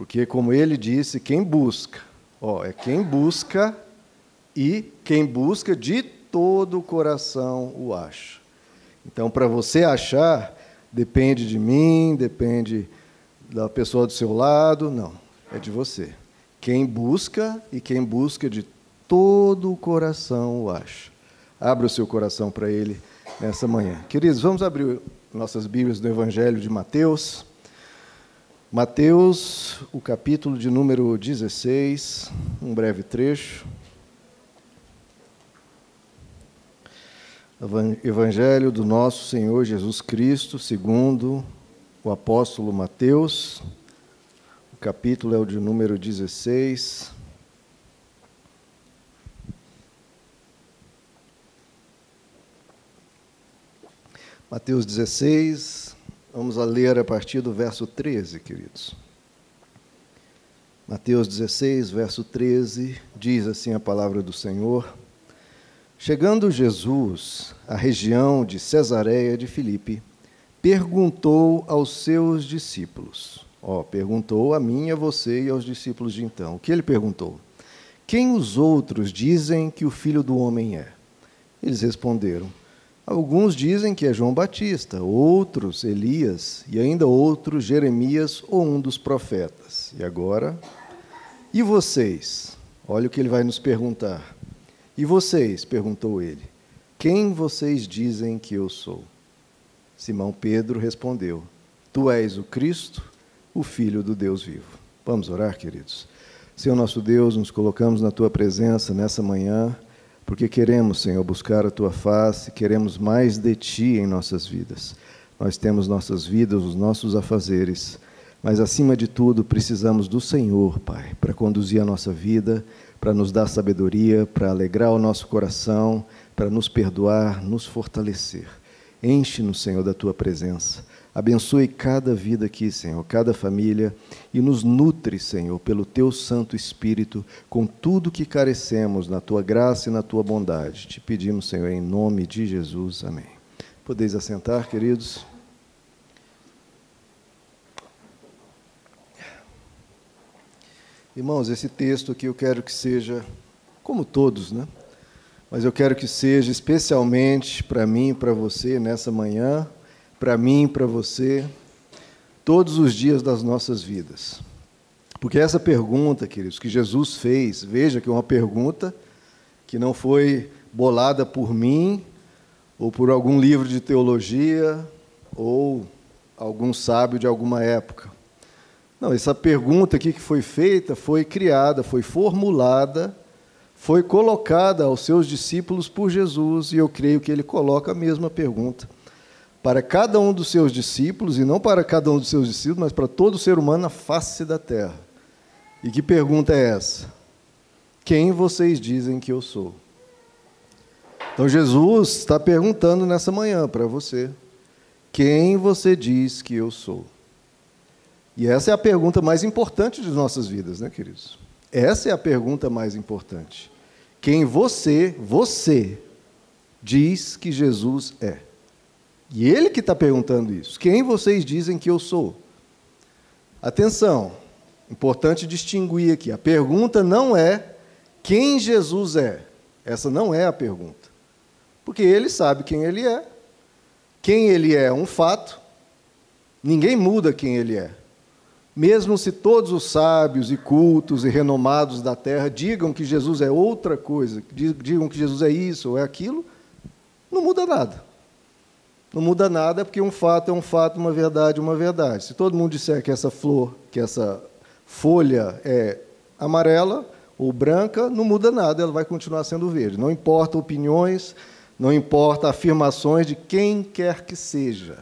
Porque, como ele disse, quem busca, ó, é quem busca e quem busca de todo o coração o acha. Então, para você achar, depende de mim, depende da pessoa do seu lado, não, é de você. Quem busca e quem busca de todo o coração o acha. Abra o seu coração para ele nessa manhã. Queridos, vamos abrir nossas Bíblias do Evangelho de Mateus. Mateus, o capítulo de número 16, um breve trecho. Evangelho do nosso Senhor Jesus Cristo, segundo o apóstolo Mateus. O capítulo é o de número 16. Mateus 16, Vamos a ler a partir do verso 13, queridos. Mateus 16, verso 13, diz assim a palavra do Senhor: Chegando Jesus à região de Cesareia de Filipe, perguntou aos seus discípulos. Ó, perguntou a mim, a você e aos discípulos de então. O que ele perguntou? Quem os outros dizem que o filho do homem é? Eles responderam: Alguns dizem que é João Batista, outros Elias e ainda outros Jeremias ou um dos profetas. E agora? E vocês? Olha o que ele vai nos perguntar. E vocês? perguntou ele. Quem vocês dizem que eu sou? Simão Pedro respondeu: Tu és o Cristo, o Filho do Deus vivo. Vamos orar, queridos. Senhor nosso Deus, nos colocamos na tua presença nessa manhã porque queremos, Senhor, buscar a tua face, queremos mais de ti em nossas vidas. Nós temos nossas vidas, os nossos afazeres, mas acima de tudo precisamos do Senhor, Pai, para conduzir a nossa vida, para nos dar sabedoria, para alegrar o nosso coração, para nos perdoar, nos fortalecer. Enche-nos, Senhor, da tua presença. Abençoe cada vida aqui, Senhor, cada família, e nos nutre, Senhor, pelo teu Santo Espírito, com tudo que carecemos na tua graça e na tua bondade. Te pedimos, Senhor, em nome de Jesus. Amém. Podeis assentar, queridos. Irmãos, esse texto aqui eu quero que seja, como todos, né? Mas eu quero que seja especialmente para mim e para você nessa manhã para mim, para você, todos os dias das nossas vidas. Porque essa pergunta, queridos, que Jesus fez, veja que é uma pergunta que não foi bolada por mim, ou por algum livro de teologia, ou algum sábio de alguma época. Não, essa pergunta aqui que foi feita foi criada, foi formulada, foi colocada aos seus discípulos por Jesus, e eu creio que ele coloca a mesma pergunta para cada um dos seus discípulos, e não para cada um dos seus discípulos, mas para todo ser humano na face da terra. E que pergunta é essa? Quem vocês dizem que eu sou? Então Jesus está perguntando nessa manhã para você: quem você diz que eu sou? E essa é a pergunta mais importante de nossas vidas, né, queridos? Essa é a pergunta mais importante. Quem você, você, diz que Jesus é? E ele que está perguntando isso. Quem vocês dizem que eu sou? Atenção, importante distinguir aqui. A pergunta não é quem Jesus é. Essa não é a pergunta. Porque ele sabe quem ele é. Quem ele é é um fato. Ninguém muda quem ele é. Mesmo se todos os sábios e cultos e renomados da terra digam que Jesus é outra coisa, digam que Jesus é isso ou é aquilo, não muda nada. Não muda nada, porque um fato é um fato, uma verdade é uma verdade. Se todo mundo disser que essa flor, que essa folha é amarela ou branca, não muda nada, ela vai continuar sendo verde. Não importa opiniões, não importa afirmações de quem quer que seja.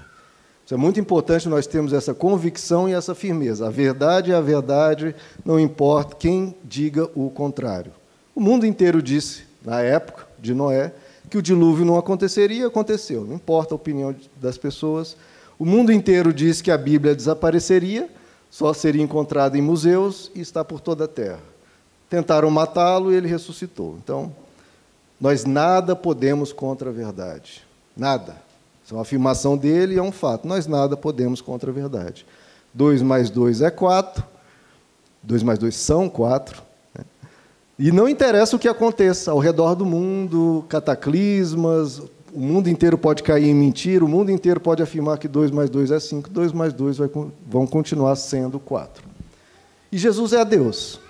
Isso é muito importante nós termos essa convicção e essa firmeza. A verdade é a verdade, não importa quem diga o contrário. O mundo inteiro disse, na época de Noé, que o dilúvio não aconteceria, aconteceu. Não importa a opinião das pessoas. O mundo inteiro diz que a Bíblia desapareceria, só seria encontrada em museus e está por toda a terra. Tentaram matá-lo e ele ressuscitou. Então, nós nada podemos contra a verdade. Nada. Isso é uma afirmação dele e é um fato. Nós nada podemos contra a verdade. 2 mais 2 é 4. 2 mais 2 são 4. E não interessa o que aconteça ao redor do mundo, cataclismas, o mundo inteiro pode cair em mentira, o mundo inteiro pode afirmar que 2 mais 2 é 5, 2 mais 2 vai, vão continuar sendo 4. E Jesus é Deus.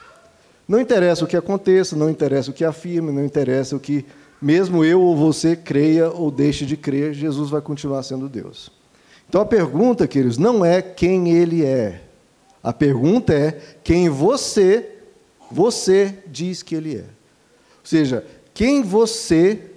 Não interessa o que aconteça, não interessa o que afirme, não interessa o que, mesmo eu ou você creia ou deixe de crer, Jesus vai continuar sendo Deus. Então a pergunta, queridos, não é quem ele é. A pergunta é quem você, você diz que ele é. Ou seja, quem você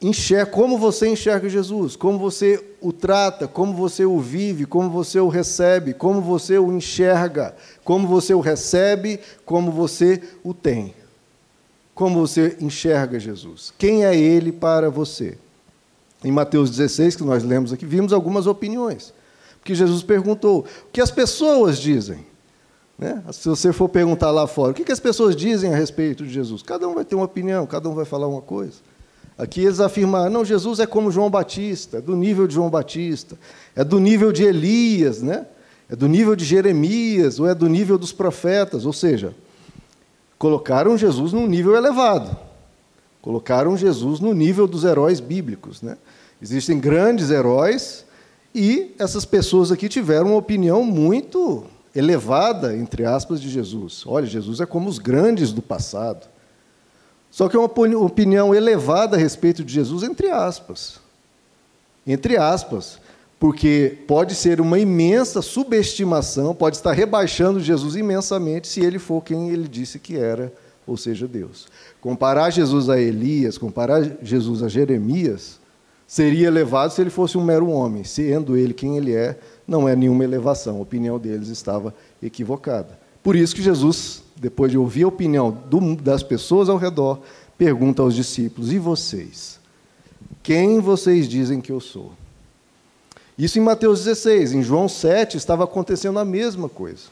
enxerga, como você enxerga Jesus, como você o trata, como você o vive, como você o recebe, como você o enxerga, como você o recebe, como você o tem. Como você enxerga Jesus? Quem é ele para você? Em Mateus 16, que nós lemos aqui, vimos algumas opiniões. Porque Jesus perguntou: o que as pessoas dizem? Né? Se você for perguntar lá fora, o que as pessoas dizem a respeito de Jesus? Cada um vai ter uma opinião, cada um vai falar uma coisa. Aqui eles afirmaram, não, Jesus é como João Batista, é do nível de João Batista, é do nível de Elias, né? é do nível de Jeremias, ou é do nível dos profetas, ou seja, colocaram Jesus num nível elevado, colocaram Jesus no nível dos heróis bíblicos. Né? Existem grandes heróis e essas pessoas aqui tiveram uma opinião muito elevada, entre aspas, de Jesus. Olha, Jesus é como os grandes do passado. Só que é uma opinião elevada a respeito de Jesus, entre aspas. Entre aspas. Porque pode ser uma imensa subestimação, pode estar rebaixando Jesus imensamente se ele for quem ele disse que era, ou seja, Deus. Comparar Jesus a Elias, comparar Jesus a Jeremias, seria elevado se ele fosse um mero homem. Sendo ele quem ele é, não é nenhuma elevação. A opinião deles estava equivocada. Por isso que Jesus depois de ouvir a opinião do, das pessoas ao redor, pergunta aos discípulos: E vocês? Quem vocês dizem que eu sou? Isso em Mateus 16. Em João 7 estava acontecendo a mesma coisa.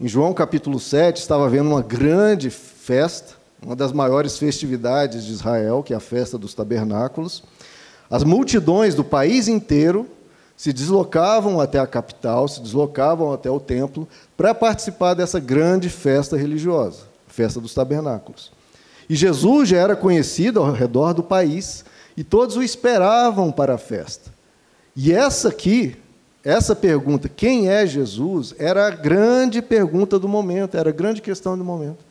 Em João capítulo 7 estava havendo uma grande festa, uma das maiores festividades de Israel, que é a festa dos tabernáculos. As multidões do país inteiro se deslocavam até a capital, se deslocavam até o templo para participar dessa grande festa religiosa, festa dos tabernáculos. E Jesus já era conhecido ao redor do país e todos o esperavam para a festa. E essa aqui, essa pergunta, quem é Jesus, era a grande pergunta do momento, era a grande questão do momento.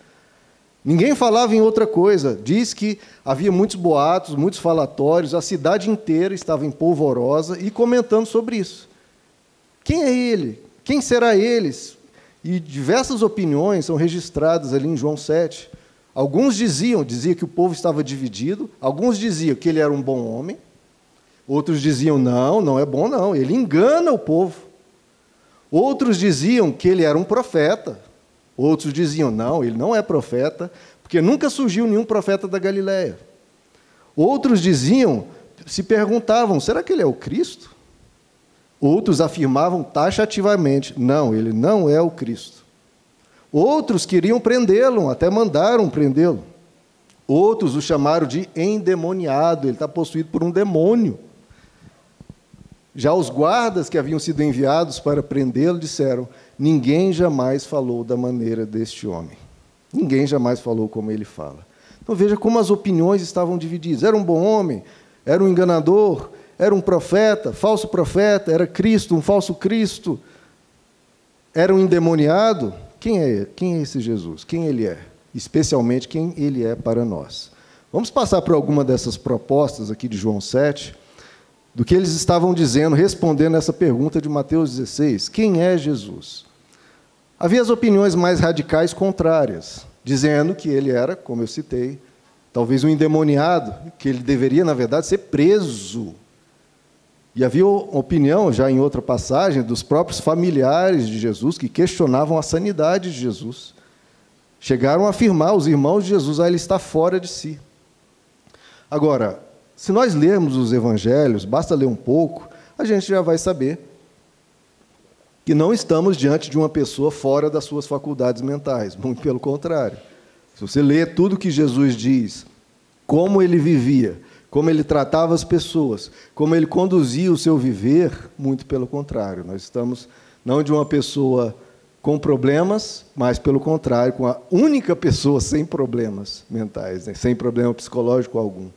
Ninguém falava em outra coisa. Diz que havia muitos boatos, muitos falatórios, a cidade inteira estava em polvorosa e comentando sobre isso. Quem é ele? Quem será eles? E diversas opiniões são registradas ali em João 7. Alguns diziam, dizia que o povo estava dividido, alguns diziam que ele era um bom homem, outros diziam não, não é bom não, ele engana o povo. Outros diziam que ele era um profeta, Outros diziam: não, ele não é profeta, porque nunca surgiu nenhum profeta da Galiléia. Outros diziam, se perguntavam: será que ele é o Cristo? Outros afirmavam taxativamente: não, ele não é o Cristo. Outros queriam prendê-lo, até mandaram prendê-lo. Outros o chamaram de endemoniado, ele está possuído por um demônio. Já os guardas que haviam sido enviados para prendê-lo disseram: Ninguém jamais falou da maneira deste homem. Ninguém jamais falou como ele fala. Então veja como as opiniões estavam divididas. Era um bom homem? Era um enganador? Era um profeta? Falso profeta? Era Cristo? Um falso Cristo? Era um endemoniado? Quem é, quem é esse Jesus? Quem ele é? Especialmente quem ele é para nós. Vamos passar por alguma dessas propostas aqui de João 7, do que eles estavam dizendo, respondendo essa pergunta de Mateus 16: Quem é Jesus? Havia as opiniões mais radicais contrárias, dizendo que ele era, como eu citei, talvez um endemoniado, que ele deveria, na verdade, ser preso. E havia opinião, já em outra passagem, dos próprios familiares de Jesus que questionavam a sanidade de Jesus. Chegaram a afirmar, os irmãos de Jesus, ah, ele está fora de si. Agora, se nós lermos os evangelhos, basta ler um pouco, a gente já vai saber que não estamos diante de uma pessoa fora das suas faculdades mentais, muito pelo contrário. Se você lê tudo que Jesus diz, como ele vivia, como ele tratava as pessoas, como ele conduzia o seu viver, muito pelo contrário. Nós estamos não de uma pessoa com problemas, mas pelo contrário, com a única pessoa sem problemas mentais, né? sem problema psicológico algum.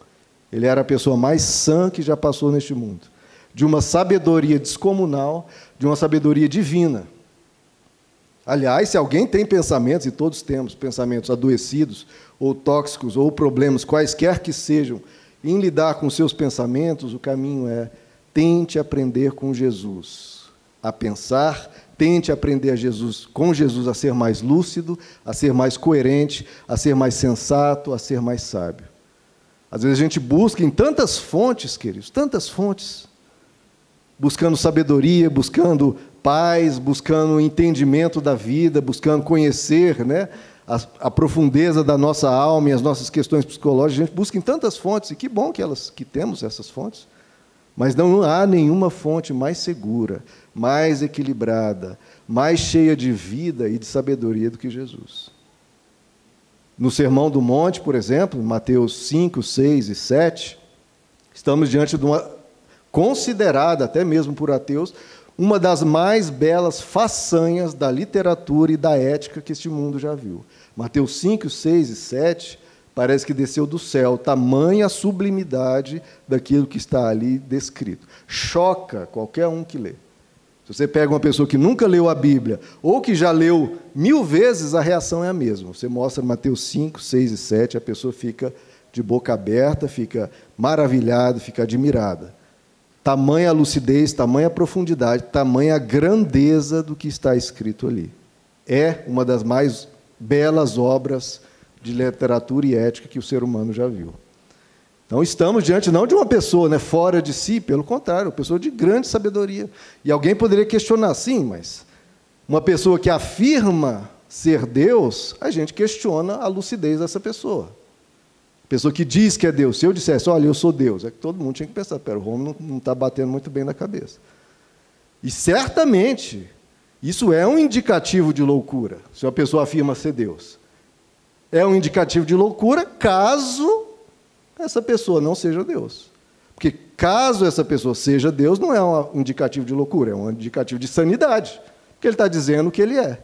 Ele era a pessoa mais sã que já passou neste mundo. De uma sabedoria descomunal, de uma sabedoria divina. Aliás, se alguém tem pensamentos, e todos temos pensamentos adoecidos, ou tóxicos, ou problemas, quaisquer que sejam, em lidar com seus pensamentos, o caminho é tente aprender com Jesus a pensar, tente aprender a Jesus, com Jesus a ser mais lúcido, a ser mais coerente, a ser mais sensato, a ser mais sábio. Às vezes a gente busca em tantas fontes, queridos, tantas fontes, buscando sabedoria, buscando paz, buscando entendimento da vida, buscando conhecer, né? A, a, profundeza da nossa alma e as nossas questões psicológicas, a gente busca em tantas fontes, e que bom que elas que temos essas fontes. Mas não há nenhuma fonte mais segura, mais equilibrada, mais cheia de vida e de sabedoria do que Jesus. No Sermão do Monte, por exemplo, Mateus 5, 6 e 7, estamos diante de uma considerada, até mesmo por ateus, uma das mais belas façanhas da literatura e da ética que este mundo já viu. Mateus 5, 6 e 7 parece que desceu do céu, tamanha sublimidade daquilo que está ali descrito. Choca qualquer um que lê. Se você pega uma pessoa que nunca leu a Bíblia, ou que já leu mil vezes, a reação é a mesma. Você mostra Mateus 5, 6 e 7, a pessoa fica de boca aberta, fica maravilhada, fica admirada. Tamanha lucidez, tamanha profundidade, tamanha grandeza do que está escrito ali. É uma das mais belas obras de literatura e ética que o ser humano já viu. Então estamos diante não de uma pessoa né, fora de si, pelo contrário, uma pessoa de grande sabedoria. E alguém poderia questionar, sim, mas uma pessoa que afirma ser Deus, a gente questiona a lucidez dessa pessoa. Pessoa que diz que é Deus. Se eu dissesse, olha, eu sou Deus, é que todo mundo tinha que pensar, pera, o homem não está batendo muito bem na cabeça. E certamente, isso é um indicativo de loucura, se uma pessoa afirma ser Deus é um indicativo de loucura caso essa pessoa não seja Deus. Porque caso essa pessoa seja Deus, não é um indicativo de loucura, é um indicativo de sanidade. Porque ele está dizendo o que ele é.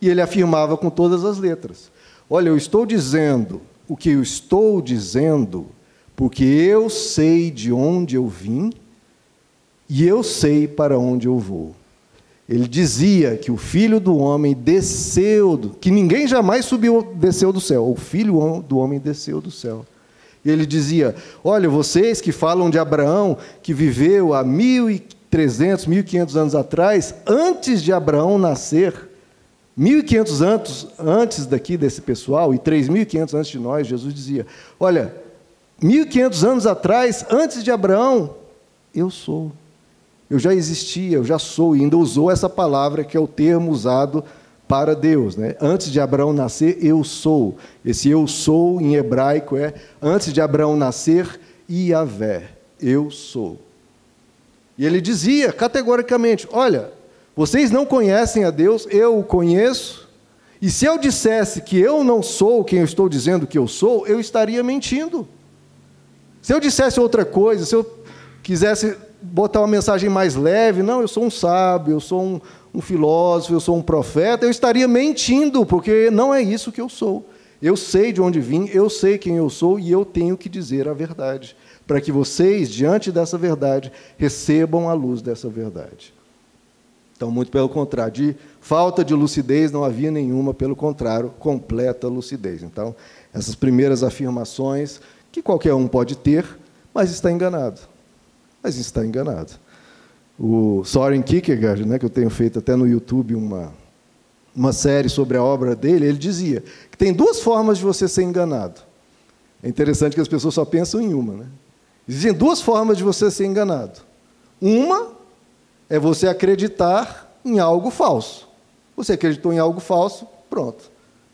E ele afirmava com todas as letras: Olha, eu estou dizendo o que eu estou dizendo, porque eu sei de onde eu vim e eu sei para onde eu vou. Ele dizia que o filho do homem desceu, do, que ninguém jamais subiu, desceu do céu. O filho do homem desceu do céu. Ele dizia: Olha, vocês que falam de Abraão, que viveu há 1.300, 1.500 anos atrás, antes de Abraão nascer, 1.500 anos antes daqui desse pessoal e 3.500 antes de nós, Jesus dizia: Olha, 1.500 anos atrás, antes de Abraão, eu sou. Eu já existia, eu já sou, e ainda usou essa palavra que é o termo usado para Deus. Né? Antes de Abraão nascer, eu sou. Esse eu sou em hebraico é antes de Abraão nascer, Iavé, eu sou. E ele dizia categoricamente: Olha, vocês não conhecem a Deus, eu o conheço. E se eu dissesse que eu não sou quem eu estou dizendo que eu sou, eu estaria mentindo. Se eu dissesse outra coisa, se eu quisesse botar uma mensagem mais leve, não, eu sou um sábio, eu sou um, um filósofo, eu sou um profeta, eu estaria mentindo, porque não é isso que eu sou. Eu sei de onde vim, eu sei quem eu sou e eu tenho que dizer a verdade, para que vocês, diante dessa verdade, recebam a luz dessa verdade. Então, muito pelo contrário, de falta de lucidez não havia nenhuma, pelo contrário, completa lucidez. Então, essas primeiras afirmações que qualquer um pode ter, mas está enganado mas está enganado. O Soren Kierkegaard, né, que eu tenho feito até no YouTube uma, uma série sobre a obra dele, ele dizia que tem duas formas de você ser enganado. É interessante que as pessoas só pensam em uma. Né? Existem duas formas de você ser enganado. Uma é você acreditar em algo falso. Você acreditou em algo falso, pronto.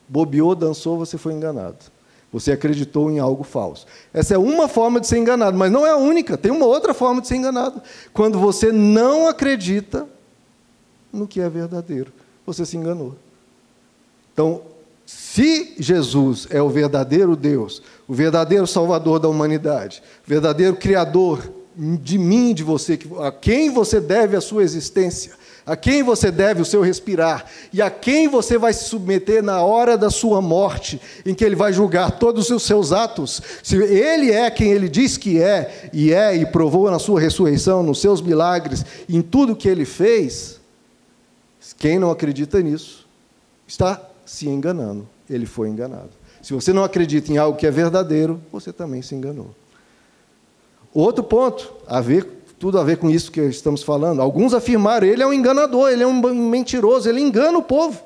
Bobeou, dançou, você foi enganado. Você acreditou em algo falso. Essa é uma forma de ser enganado, mas não é a única. Tem uma outra forma de ser enganado. Quando você não acredita no que é verdadeiro, você se enganou. Então, se Jesus é o verdadeiro Deus, o verdadeiro Salvador da humanidade, o verdadeiro Criador de mim, de você, a quem você deve a sua existência, a quem você deve o seu respirar e a quem você vai se submeter na hora da sua morte, em que ele vai julgar todos os seus atos. Se ele é quem ele diz que é, e é, e provou na sua ressurreição, nos seus milagres, em tudo que ele fez, quem não acredita nisso está se enganando. Ele foi enganado. Se você não acredita em algo que é verdadeiro, você também se enganou. Outro ponto, a ver tudo a ver com isso que estamos falando. Alguns afirmaram, ele é um enganador, ele é um mentiroso, ele engana o povo.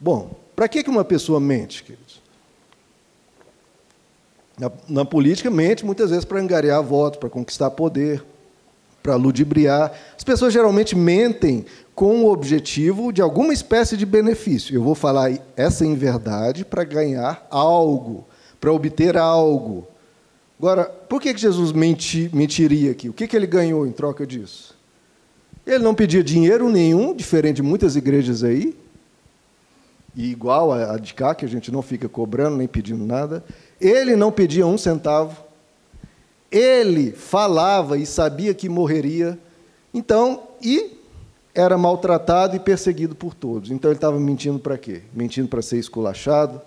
Bom, para que uma pessoa mente, queridos? Na, na política, mente muitas vezes para angariar votos, para conquistar poder, para ludibriar. As pessoas geralmente mentem com o objetivo de alguma espécie de benefício. Eu vou falar essa em verdade para ganhar algo, para obter algo. Agora, por que Jesus menti, mentiria aqui? O que, que ele ganhou em troca disso? Ele não pedia dinheiro nenhum, diferente de muitas igrejas aí, e igual a de cá, que a gente não fica cobrando nem pedindo nada. Ele não pedia um centavo. Ele falava e sabia que morreria. Então, e era maltratado e perseguido por todos. Então ele estava mentindo para quê? Mentindo para ser esculachado?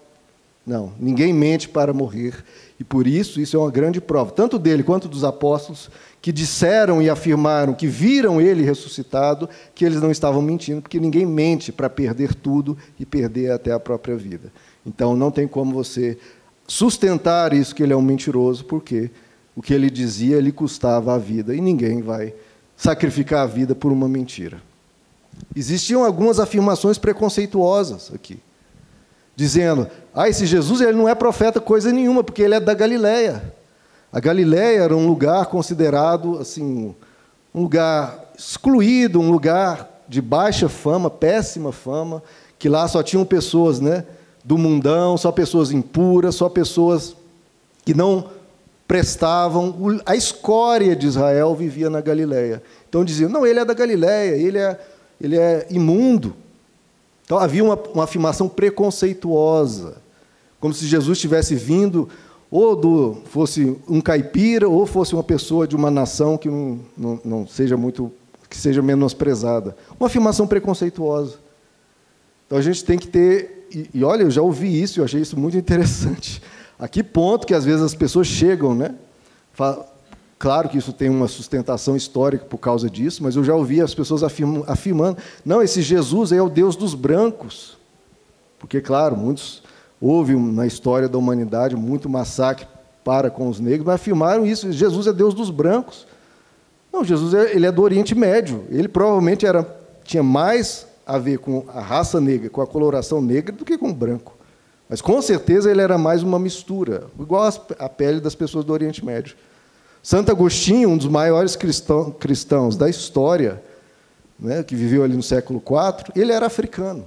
Não, ninguém mente para morrer. E por isso, isso é uma grande prova, tanto dele quanto dos apóstolos, que disseram e afirmaram que viram ele ressuscitado, que eles não estavam mentindo, porque ninguém mente para perder tudo e perder até a própria vida. Então não tem como você sustentar isso que ele é um mentiroso, porque o que ele dizia lhe custava a vida e ninguém vai sacrificar a vida por uma mentira. Existiam algumas afirmações preconceituosas aqui dizendo: "Ah, esse Jesus ele não é profeta coisa nenhuma, porque ele é da Galileia". A Galileia era um lugar considerado assim, um lugar excluído, um lugar de baixa fama, péssima fama, que lá só tinham pessoas, né, do mundão, só pessoas impuras, só pessoas que não prestavam. A escória de Israel vivia na Galileia. Então diziam: "Não, ele é da Galileia, ele é ele é imundo". Então havia uma, uma afirmação preconceituosa, como se Jesus tivesse vindo ou do, fosse um caipira ou fosse uma pessoa de uma nação que não, não, não seja muito que seja menosprezada. Uma afirmação preconceituosa. Então a gente tem que ter e, e olha, eu já ouvi isso, eu achei isso muito interessante. A que ponto que às vezes as pessoas chegam, né? Claro que isso tem uma sustentação histórica por causa disso, mas eu já ouvi as pessoas afirmando: não, esse Jesus é o Deus dos brancos. Porque, claro, muitos houve na história da humanidade muito massacre para com os negros, mas afirmaram isso: Jesus é Deus dos brancos. Não, Jesus é, ele é do Oriente Médio. Ele provavelmente era, tinha mais a ver com a raça negra, com a coloração negra, do que com o branco. Mas com certeza ele era mais uma mistura, igual a pele das pessoas do Oriente Médio. Santo Agostinho, um dos maiores cristão, cristãos da história, né, que viveu ali no século IV, ele era africano.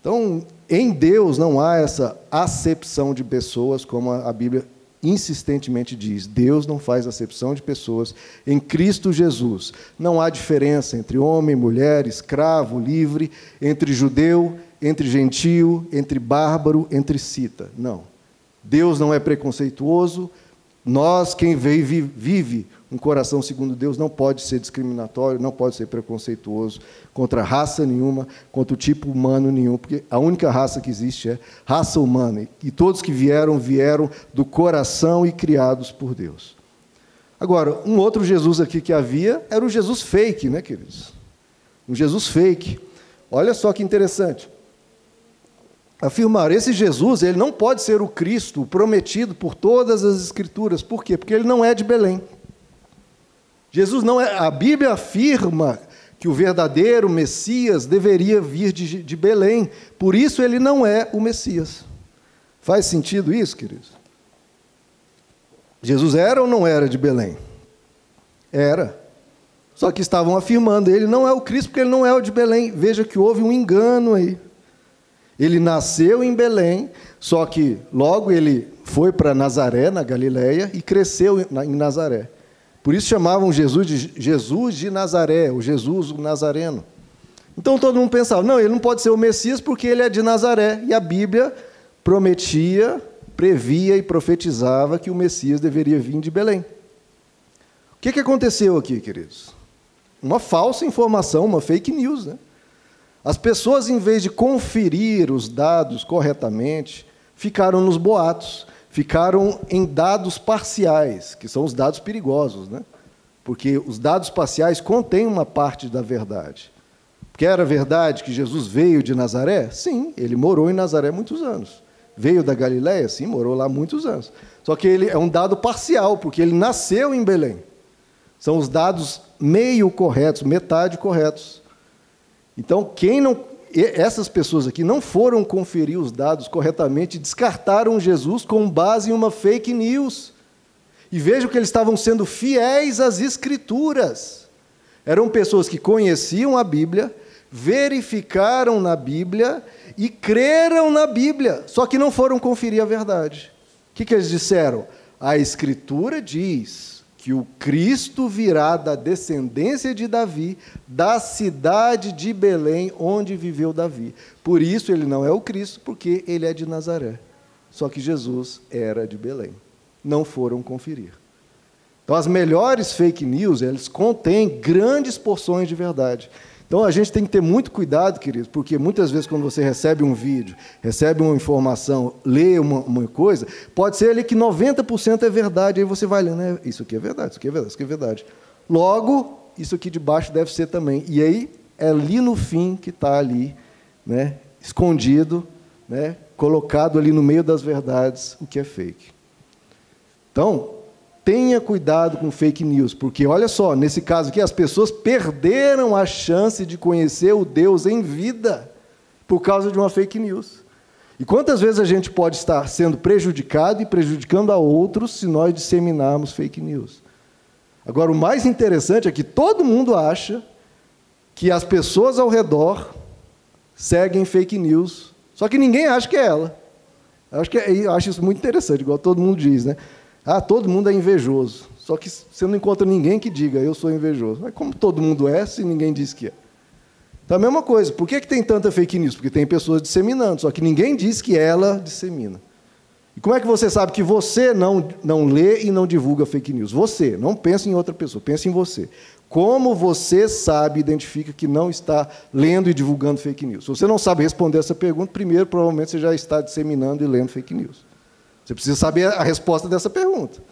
Então, em Deus não há essa acepção de pessoas, como a Bíblia insistentemente diz. Deus não faz acepção de pessoas. Em Cristo Jesus não há diferença entre homem, mulher, escravo, livre, entre judeu, entre gentio, entre bárbaro, entre cita. Não. Deus não é preconceituoso, nós, quem vive, vive um coração segundo Deus, não pode ser discriminatório, não pode ser preconceituoso contra raça nenhuma, contra o tipo humano nenhum, porque a única raça que existe é raça humana. E todos que vieram, vieram do coração e criados por Deus. Agora, um outro Jesus aqui que havia era o Jesus fake, né, queridos? Um Jesus fake. Olha só que interessante afirmar esse Jesus, ele não pode ser o Cristo prometido por todas as escrituras. Por quê? Porque ele não é de Belém. Jesus não é, a Bíblia afirma que o verdadeiro Messias deveria vir de, de Belém. Por isso ele não é o Messias. Faz sentido isso, queridos? Jesus era ou não era de Belém? Era. Só que estavam afirmando, ele não é o Cristo porque ele não é o de Belém. Veja que houve um engano aí. Ele nasceu em Belém, só que logo ele foi para Nazaré, na Galiléia, e cresceu em Nazaré. Por isso chamavam Jesus de Jesus de Nazaré, o Jesus o Nazareno. Então todo mundo pensava, não, ele não pode ser o Messias porque ele é de Nazaré. E a Bíblia prometia, previa e profetizava que o Messias deveria vir de Belém. O que, que aconteceu aqui, queridos? uma falsa informação, uma fake news. Né? As pessoas, em vez de conferir os dados corretamente, ficaram nos boatos, ficaram em dados parciais, que são os dados perigosos, né? porque os dados parciais contêm uma parte da verdade. Que era verdade que Jesus veio de Nazaré? Sim, ele morou em Nazaré muitos anos. Veio da Galiléia? Sim, morou lá muitos anos. Só que ele é um dado parcial, porque ele nasceu em Belém. São os dados meio corretos, metade corretos. Então, quem não essas pessoas aqui não foram conferir os dados corretamente, descartaram Jesus com base em uma fake news. E vejam que eles estavam sendo fiéis às Escrituras. Eram pessoas que conheciam a Bíblia, verificaram na Bíblia e creram na Bíblia, só que não foram conferir a verdade. O que, que eles disseram? A Escritura diz que o Cristo virá da descendência de Davi, da cidade de Belém, onde viveu Davi. Por isso ele não é o Cristo, porque ele é de Nazaré. Só que Jesus era de Belém. Não foram conferir. Então, as melhores fake news, eles contêm grandes porções de verdade. Então a gente tem que ter muito cuidado, queridos, porque muitas vezes quando você recebe um vídeo, recebe uma informação, lê uma, uma coisa, pode ser ali que 90% é verdade, aí você vai lendo, né? isso aqui é verdade, isso aqui é verdade, isso aqui é verdade. Logo, isso aqui de baixo deve ser também. E aí é ali no fim que está ali, né? escondido, né? colocado ali no meio das verdades, o que é fake. Então, tenha cuidado com fake news, porque olha só, nesse caso aqui, as pessoas perderam a chance de conhecer o Deus em vida por causa de uma fake news. E quantas vezes a gente pode estar sendo prejudicado e prejudicando a outros se nós disseminarmos fake news? Agora, o mais interessante é que todo mundo acha que as pessoas ao redor seguem fake news, só que ninguém acha que é ela. Eu acho, que é, eu acho isso muito interessante, igual todo mundo diz, né? Ah, todo mundo é invejoso. Só que você não encontra ninguém que diga, eu sou invejoso. Mas como todo mundo é, se ninguém diz que é? Então, a mesma coisa. Por que, que tem tanta fake news? Porque tem pessoas disseminando, só que ninguém diz que ela dissemina. E como é que você sabe que você não, não lê e não divulga fake news? Você, não pensa em outra pessoa, pensa em você. Como você sabe, identifica que não está lendo e divulgando fake news? Se você não sabe responder essa pergunta, primeiro, provavelmente você já está disseminando e lendo fake news. Você precisa saber a resposta dessa pergunta.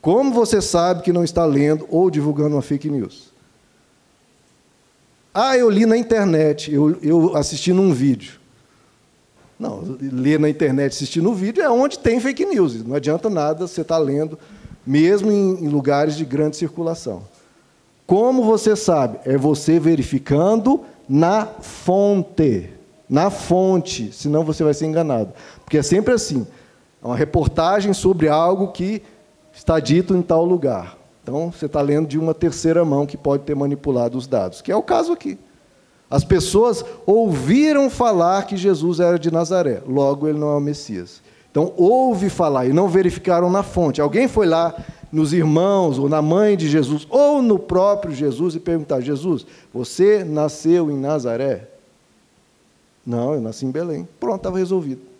Como você sabe que não está lendo ou divulgando uma fake news? Ah, eu li na internet, eu, eu assisti num vídeo. Não, ler na internet, assistir no vídeo é onde tem fake news. Não adianta nada você estar tá lendo, mesmo em, em lugares de grande circulação. Como você sabe? É você verificando na fonte. Na fonte, senão você vai ser enganado. Porque é sempre assim. É uma reportagem sobre algo que está dito em tal lugar. Então, você está lendo de uma terceira mão que pode ter manipulado os dados, que é o caso aqui. As pessoas ouviram falar que Jesus era de Nazaré, logo ele não é o Messias. Então, ouve falar e não verificaram na fonte. Alguém foi lá nos irmãos, ou na mãe de Jesus, ou no próprio Jesus e perguntar: Jesus, você nasceu em Nazaré? Não, eu nasci em Belém. Pronto, estava resolvido.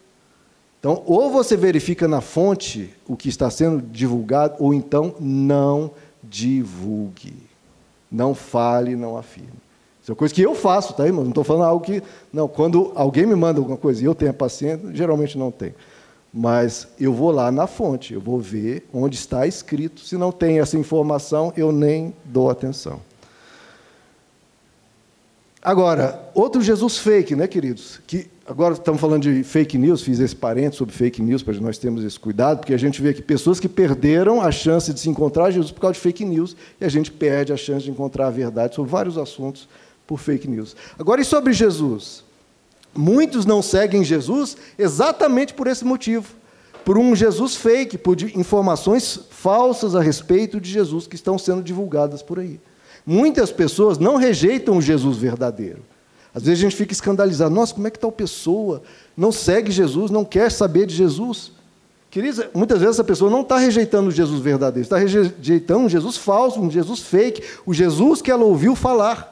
Então, ou você verifica na fonte o que está sendo divulgado, ou então não divulgue. Não fale, não afirme. Isso é coisa que eu faço, tá, irmão? Não estou falando algo que. Não, quando alguém me manda alguma coisa e eu tenho paciência, geralmente não tenho. Mas eu vou lá na fonte, eu vou ver onde está escrito. Se não tem essa informação, eu nem dou atenção. Agora, outro Jesus fake, né, queridos? Que agora estamos falando de fake news, fiz esse parente sobre fake news para nós termos esse cuidado, porque a gente vê que pessoas que perderam a chance de se encontrar Jesus por causa de fake news e a gente perde a chance de encontrar a verdade sobre vários assuntos por fake news. Agora, e sobre Jesus? Muitos não seguem Jesus exatamente por esse motivo. Por um Jesus fake, por informações falsas a respeito de Jesus que estão sendo divulgadas por aí. Muitas pessoas não rejeitam o Jesus verdadeiro. Às vezes a gente fica escandalizado. Nossa, como é que tal pessoa não segue Jesus, não quer saber de Jesus? Queridos, muitas vezes essa pessoa não está rejeitando o Jesus verdadeiro, está rejeitando um Jesus falso, um Jesus fake, o Jesus que ela ouviu falar.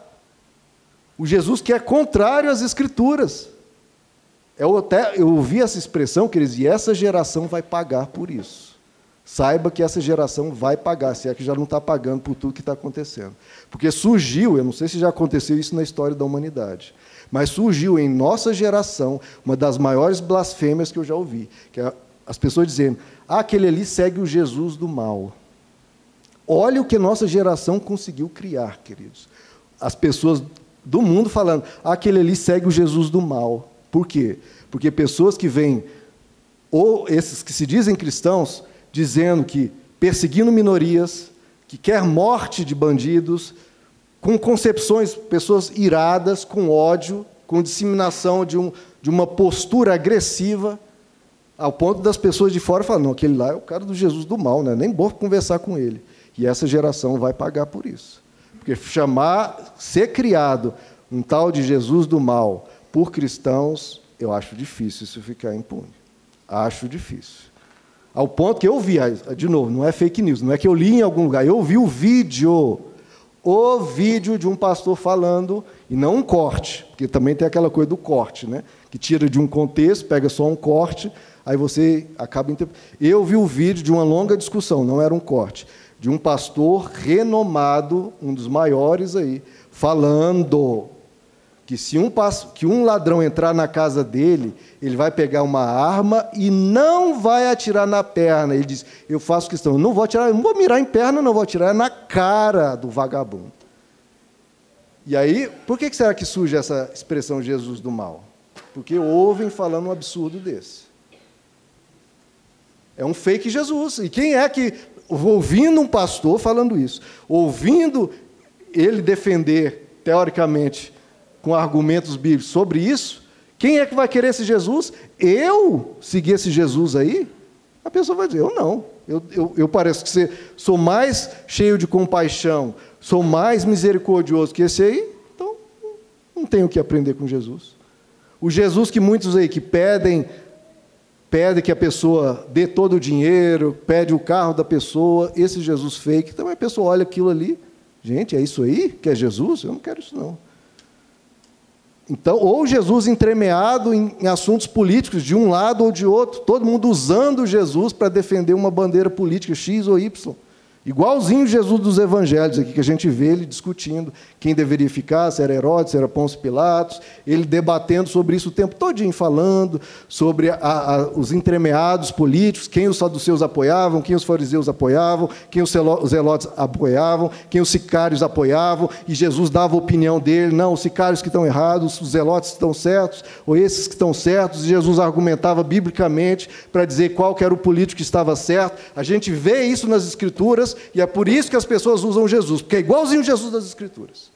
O Jesus que é contrário às Escrituras. Eu, até, eu ouvi essa expressão, queridos, e essa geração vai pagar por isso. Saiba que essa geração vai pagar, se é que já não está pagando por tudo que está acontecendo. Porque surgiu, eu não sei se já aconteceu isso na história da humanidade, mas surgiu em nossa geração uma das maiores blasfêmias que eu já ouvi, que é as pessoas dizendo: ah, aquele ali segue o Jesus do mal. Olha o que nossa geração conseguiu criar, queridos. As pessoas do mundo falando: ah, aquele ali segue o Jesus do mal. Por quê? Porque pessoas que vêm, ou esses que se dizem cristãos, dizendo que perseguindo minorias, que quer morte de bandidos, com concepções, pessoas iradas, com ódio, com disseminação de, um, de uma postura agressiva, ao ponto das pessoas de fora falar, não, aquele lá é o cara do Jesus do mal, né? nem vou conversar com ele. E essa geração vai pagar por isso. Porque chamar, ser criado um tal de Jesus do mal por cristãos, eu acho difícil isso ficar impune. Acho difícil. Ao ponto que eu vi, de novo, não é fake news, não é que eu li em algum lugar, eu vi o vídeo, o vídeo de um pastor falando, e não um corte, porque também tem aquela coisa do corte, né? que tira de um contexto, pega só um corte, aí você acaba. Eu vi o vídeo de uma longa discussão, não era um corte, de um pastor renomado, um dos maiores aí, falando que se um, que um ladrão entrar na casa dele, ele vai pegar uma arma e não vai atirar na perna. Ele diz: Eu faço questão, eu não vou atirar, não vou mirar em perna, não vou atirar na cara do vagabundo. E aí, por que será que surge essa expressão Jesus do mal? Porque ouvem falando um absurdo desse. É um fake Jesus. E quem é que, ouvindo um pastor falando isso, ouvindo ele defender, teoricamente, com argumentos bíblicos sobre isso, quem é que vai querer esse Jesus? Eu seguir esse Jesus aí? A pessoa vai dizer, eu não. Eu, eu, eu que sou mais cheio de compaixão, sou mais misericordioso que esse aí, então não tenho o que aprender com Jesus. O Jesus que muitos aí que pedem, pedem que a pessoa dê todo o dinheiro, pede o carro da pessoa, esse Jesus fake, então a pessoa olha aquilo ali, gente, é isso aí que é Jesus? Eu não quero isso não. Então, ou Jesus entremeado em, em, assuntos políticos, de um lado ou de outro, todo mundo usando Jesus para defender uma bandeira política X ou Y. Igualzinho Jesus dos evangelhos aqui, que a gente vê ele discutindo quem deveria ficar, se era Herodes, se era Pôncio Pilatos, ele debatendo sobre isso o tempo todinho, falando sobre a, a, os entremeados políticos, quem os saduceus apoiavam, quem os fariseus apoiavam, quem os zelotes apoiavam, quem os sicários apoiavam, e Jesus dava a opinião dele, não, os sicários que estão errados, os zelotes estão certos, ou esses que estão certos, e Jesus argumentava biblicamente para dizer qual era o político que estava certo. A gente vê isso nas escrituras, Escrituras, e é por isso que as pessoas usam Jesus, porque é igualzinho Jesus das Escrituras.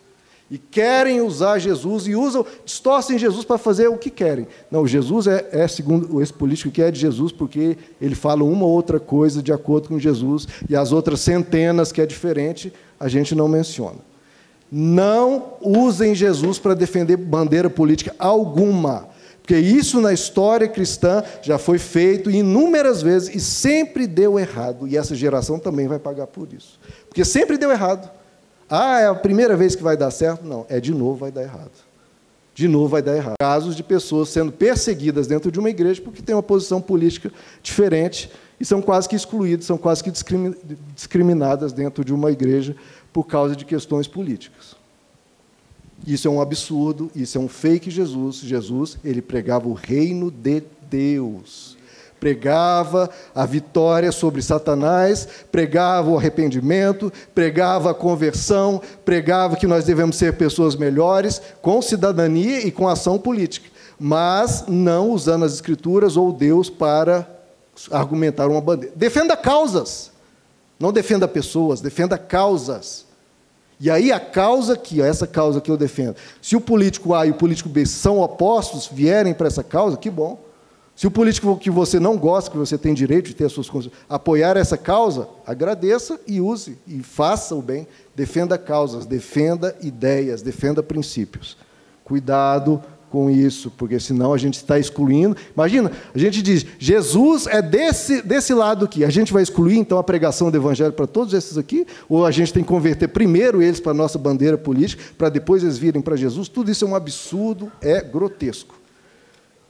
E querem usar Jesus e usam, distorcem Jesus para fazer o que querem. Não, Jesus é, é, segundo esse político que é de Jesus, porque ele fala uma ou outra coisa de acordo com Jesus, e as outras centenas que é diferente, a gente não menciona. Não usem Jesus para defender bandeira política alguma. Porque isso na história cristã já foi feito inúmeras vezes e sempre deu errado. E essa geração também vai pagar por isso. Porque sempre deu errado. Ah, é a primeira vez que vai dar certo? Não, é de novo vai dar errado. De novo vai dar errado. Casos de pessoas sendo perseguidas dentro de uma igreja porque têm uma posição política diferente e são quase que excluídas, são quase que discriminadas dentro de uma igreja por causa de questões políticas. Isso é um absurdo, isso é um fake Jesus. Jesus, ele pregava o reino de Deus. Pregava a vitória sobre Satanás, pregava o arrependimento, pregava a conversão, pregava que nós devemos ser pessoas melhores, com cidadania e com ação política, mas não usando as Escrituras ou Deus para argumentar uma bandeira. Defenda causas, não defenda pessoas, defenda causas. E aí a causa aqui, essa causa que eu defendo, se o político A e o político B são opostos, vierem para essa causa, que bom. Se o político que você não gosta, que você tem direito de ter as suas apoiar essa causa, agradeça e use, e faça o bem. Defenda causas, defenda ideias, defenda princípios. Cuidado com isso, porque senão a gente está excluindo. Imagina, a gente diz, Jesus é desse, desse lado aqui. A gente vai excluir então a pregação do Evangelho para todos esses aqui? Ou a gente tem que converter primeiro eles para a nossa bandeira política, para depois eles virem para Jesus? Tudo isso é um absurdo, é grotesco.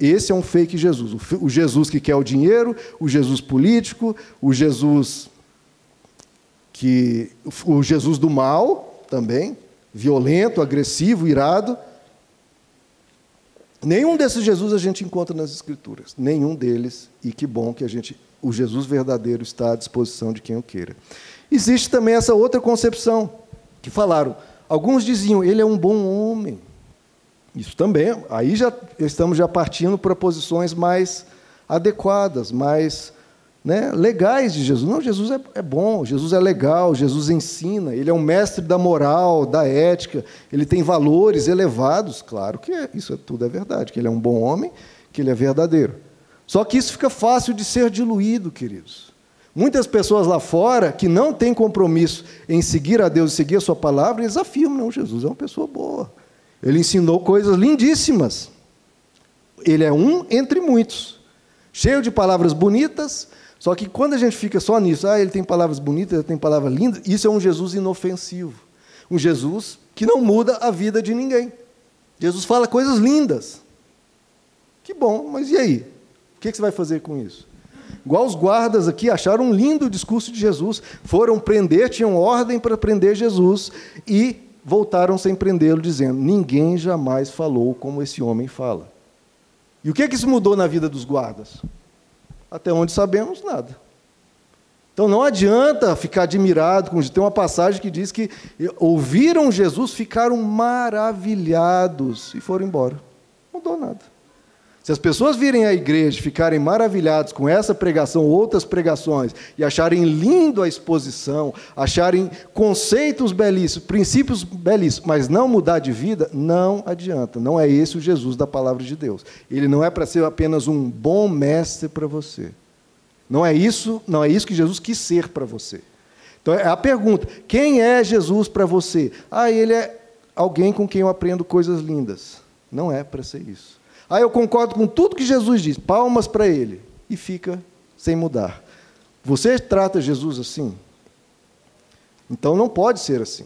Esse é um fake Jesus. O Jesus que quer o dinheiro, o Jesus político, o Jesus que o Jesus do mal também, violento, agressivo, irado. Nenhum desses Jesus a gente encontra nas escrituras, nenhum deles, e que bom que a gente o Jesus verdadeiro está à disposição de quem o queira. Existe também essa outra concepção que falaram, alguns diziam, ele é um bom homem. Isso também, aí já estamos já partindo para posições mais adequadas, mais né, legais de Jesus. Não, Jesus é, é, bom, Jesus é legal, Jesus ensina, ele é um mestre da moral, da ética, ele tem valores elevados, claro que é, isso é, tudo é verdade, que ele é um bom homem, que ele é verdadeiro. Só que isso fica fácil de ser diluído, queridos. Muitas pessoas lá fora que não têm compromisso em seguir a Deus e seguir a sua palavra, eles afirmam, não, Jesus é uma pessoa boa. Ele ensinou coisas lindíssimas. Ele é um entre muitos, cheio de palavras bonitas. Só que quando a gente fica só nisso, ah, ele tem palavras bonitas, ele tem palavras lindas, isso é um Jesus inofensivo. Um Jesus que não muda a vida de ninguém. Jesus fala coisas lindas. Que bom, mas e aí? O que você vai fazer com isso? Igual os guardas aqui acharam um lindo o discurso de Jesus, foram prender, tinham ordem para prender Jesus e voltaram sem prendê-lo, dizendo: Ninguém jamais falou como esse homem fala. E o que, que isso mudou na vida dos guardas? Até onde sabemos, nada. Então não adianta ficar admirado, com tem uma passagem que diz que ouviram Jesus, ficaram maravilhados e foram embora. Não mudou nada. Se as pessoas virem à igreja e ficarem maravilhados com essa pregação, outras pregações, e acharem lindo a exposição, acharem conceitos belíssimos, princípios belíssimos, mas não mudar de vida, não adianta. Não é esse o Jesus da palavra de Deus. Ele não é para ser apenas um bom mestre para você. Não é isso, não é isso que Jesus quis ser para você. Então é a pergunta: quem é Jesus para você? Ah, ele é alguém com quem eu aprendo coisas lindas. Não é para ser isso. Ah, eu concordo com tudo que Jesus diz, palmas para ele, e fica sem mudar. Você trata Jesus assim? Então não pode ser assim.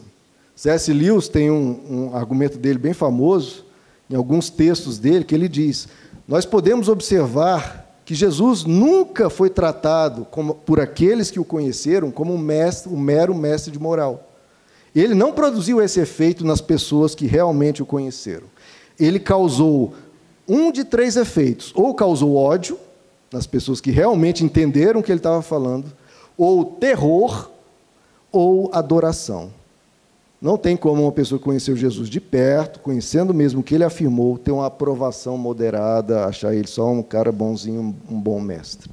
C.S. Lewis tem um, um argumento dele bem famoso, em alguns textos dele, que ele diz: Nós podemos observar que Jesus nunca foi tratado como, por aqueles que o conheceram como um, mestre, um mero mestre de moral. Ele não produziu esse efeito nas pessoas que realmente o conheceram. Ele causou um de três efeitos: ou causou ódio nas pessoas que realmente entenderam o que ele estava falando, ou terror, ou adoração. Não tem como uma pessoa conhecer Jesus de perto, conhecendo mesmo o que ele afirmou, ter uma aprovação moderada, achar ele só um cara bonzinho, um bom mestre.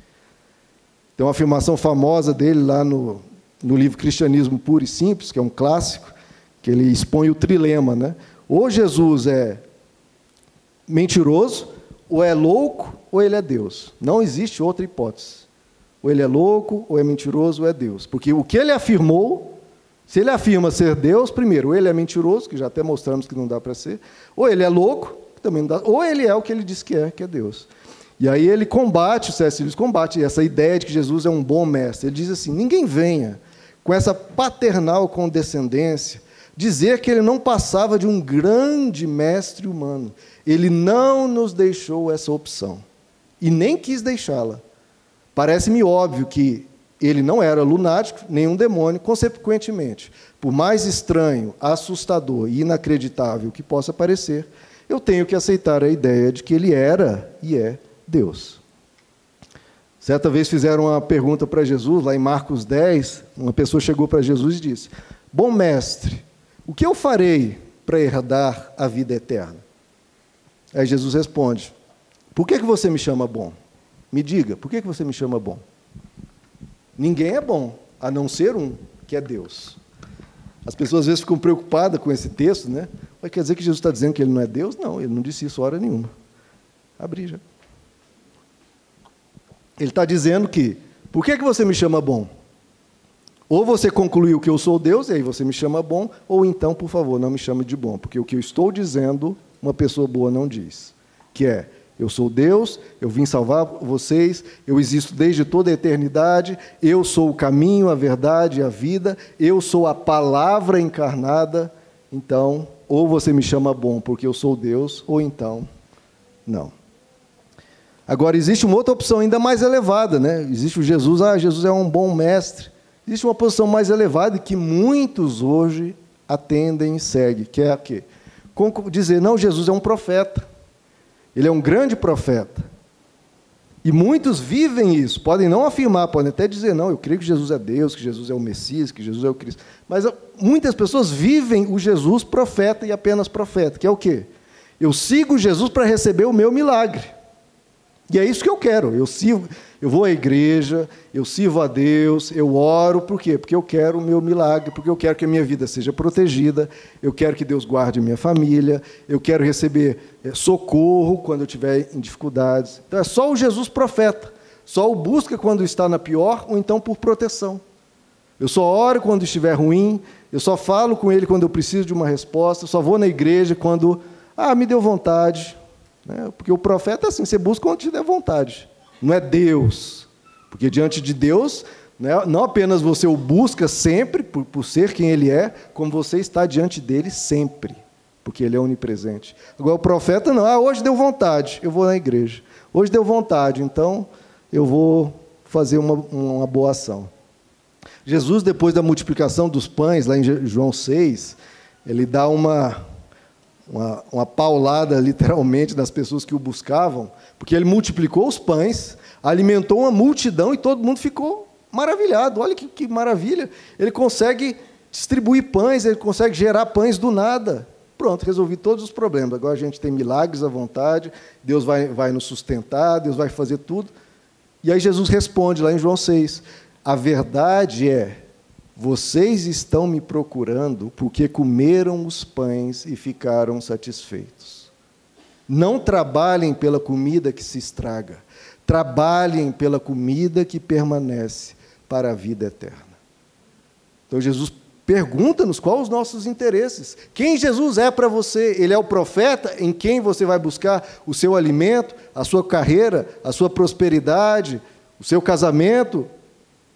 Tem uma afirmação famosa dele lá no, no livro Cristianismo Puro e Simples, que é um clássico, que ele expõe o trilema, né? Ou Jesus é mentiroso, ou é louco, ou ele é Deus. Não existe outra hipótese. Ou ele é louco, ou é mentiroso, ou é Deus. Porque o que ele afirmou, se ele afirma ser Deus, primeiro, ou ele é mentiroso, que já até mostramos que não dá para ser, ou ele é louco, que também não dá, ou ele é o que ele diz que é, que é Deus. E aí ele combate, o C.S. Combate essa ideia de que Jesus é um bom mestre. Ele diz assim: ninguém venha com essa paternal condescendência dizer que ele não passava de um grande mestre humano. Ele não nos deixou essa opção e nem quis deixá-la. Parece-me óbvio que ele não era lunático, nenhum demônio, consequentemente, por mais estranho, assustador e inacreditável que possa parecer, eu tenho que aceitar a ideia de que ele era e é Deus. Certa vez fizeram uma pergunta para Jesus, lá em Marcos 10, uma pessoa chegou para Jesus e disse: Bom mestre, o que eu farei para herdar a vida eterna? Aí Jesus responde: Por que, que você me chama bom? Me diga, por que, que você me chama bom? Ninguém é bom, a não ser um, que é Deus. As pessoas às vezes ficam preocupadas com esse texto, né? Mas quer dizer que Jesus está dizendo que ele não é Deus? Não, ele não disse isso hora nenhuma. Abri já. Ele está dizendo que, por que, que você me chama bom? Ou você concluiu que eu sou Deus, e aí você me chama bom, ou então, por favor, não me chame de bom, porque o que eu estou dizendo, uma pessoa boa não diz. Que é, eu sou Deus, eu vim salvar vocês, eu existo desde toda a eternidade, eu sou o caminho, a verdade e a vida, eu sou a palavra encarnada. Então, ou você me chama bom porque eu sou Deus, ou então, não. Agora, existe uma outra opção ainda mais elevada, né? Existe o Jesus, ah, Jesus é um bom mestre. Existe uma posição mais elevada que muitos hoje atendem e seguem, que é a quê? Dizer, não, Jesus é um profeta. Ele é um grande profeta. E muitos vivem isso, podem não afirmar, podem até dizer, não, eu creio que Jesus é Deus, que Jesus é o Messias, que Jesus é o Cristo. Mas muitas pessoas vivem o Jesus profeta e apenas profeta, que é o quê? Eu sigo Jesus para receber o meu milagre. E é isso que eu quero. Eu sirvo, eu vou à igreja, eu sirvo a Deus, eu oro, por quê? Porque eu quero o meu milagre, porque eu quero que a minha vida seja protegida, eu quero que Deus guarde a minha família, eu quero receber eh, socorro quando eu estiver em dificuldades. Então é só o Jesus profeta. Só o busca quando está na pior ou então por proteção. Eu só oro quando estiver ruim, eu só falo com ele quando eu preciso de uma resposta, eu só vou na igreja quando, ah, me deu vontade, né? Porque o profeta é assim, você busca onde te der vontade. Não é Deus. Porque diante de Deus, né, não apenas você o busca sempre, por, por ser quem Ele é, como você está diante dele sempre. Porque Ele é onipresente. Agora o profeta não, ah, hoje deu vontade, eu vou na igreja. Hoje deu vontade, então eu vou fazer uma, uma boa ação. Jesus, depois da multiplicação dos pães, lá em João 6, ele dá uma, uma, uma paulada, literalmente, nas pessoas que o buscavam, porque ele multiplicou os pães, alimentou uma multidão e todo mundo ficou maravilhado. Olha que, que maravilha! Ele consegue distribuir pães, ele consegue gerar pães do nada. Pronto, resolvi todos os problemas. Agora a gente tem milagres à vontade, Deus vai, vai nos sustentar, Deus vai fazer tudo. E aí Jesus responde lá em João 6: A verdade é vocês estão me procurando porque comeram os pães e ficaram satisfeitos. Não trabalhem pela comida que se estraga, trabalhem pela comida que permanece para a vida eterna. Então Jesus pergunta-nos quais os nossos interesses. Quem Jesus é para você? Ele é o profeta em quem você vai buscar o seu alimento, a sua carreira, a sua prosperidade, o seu casamento,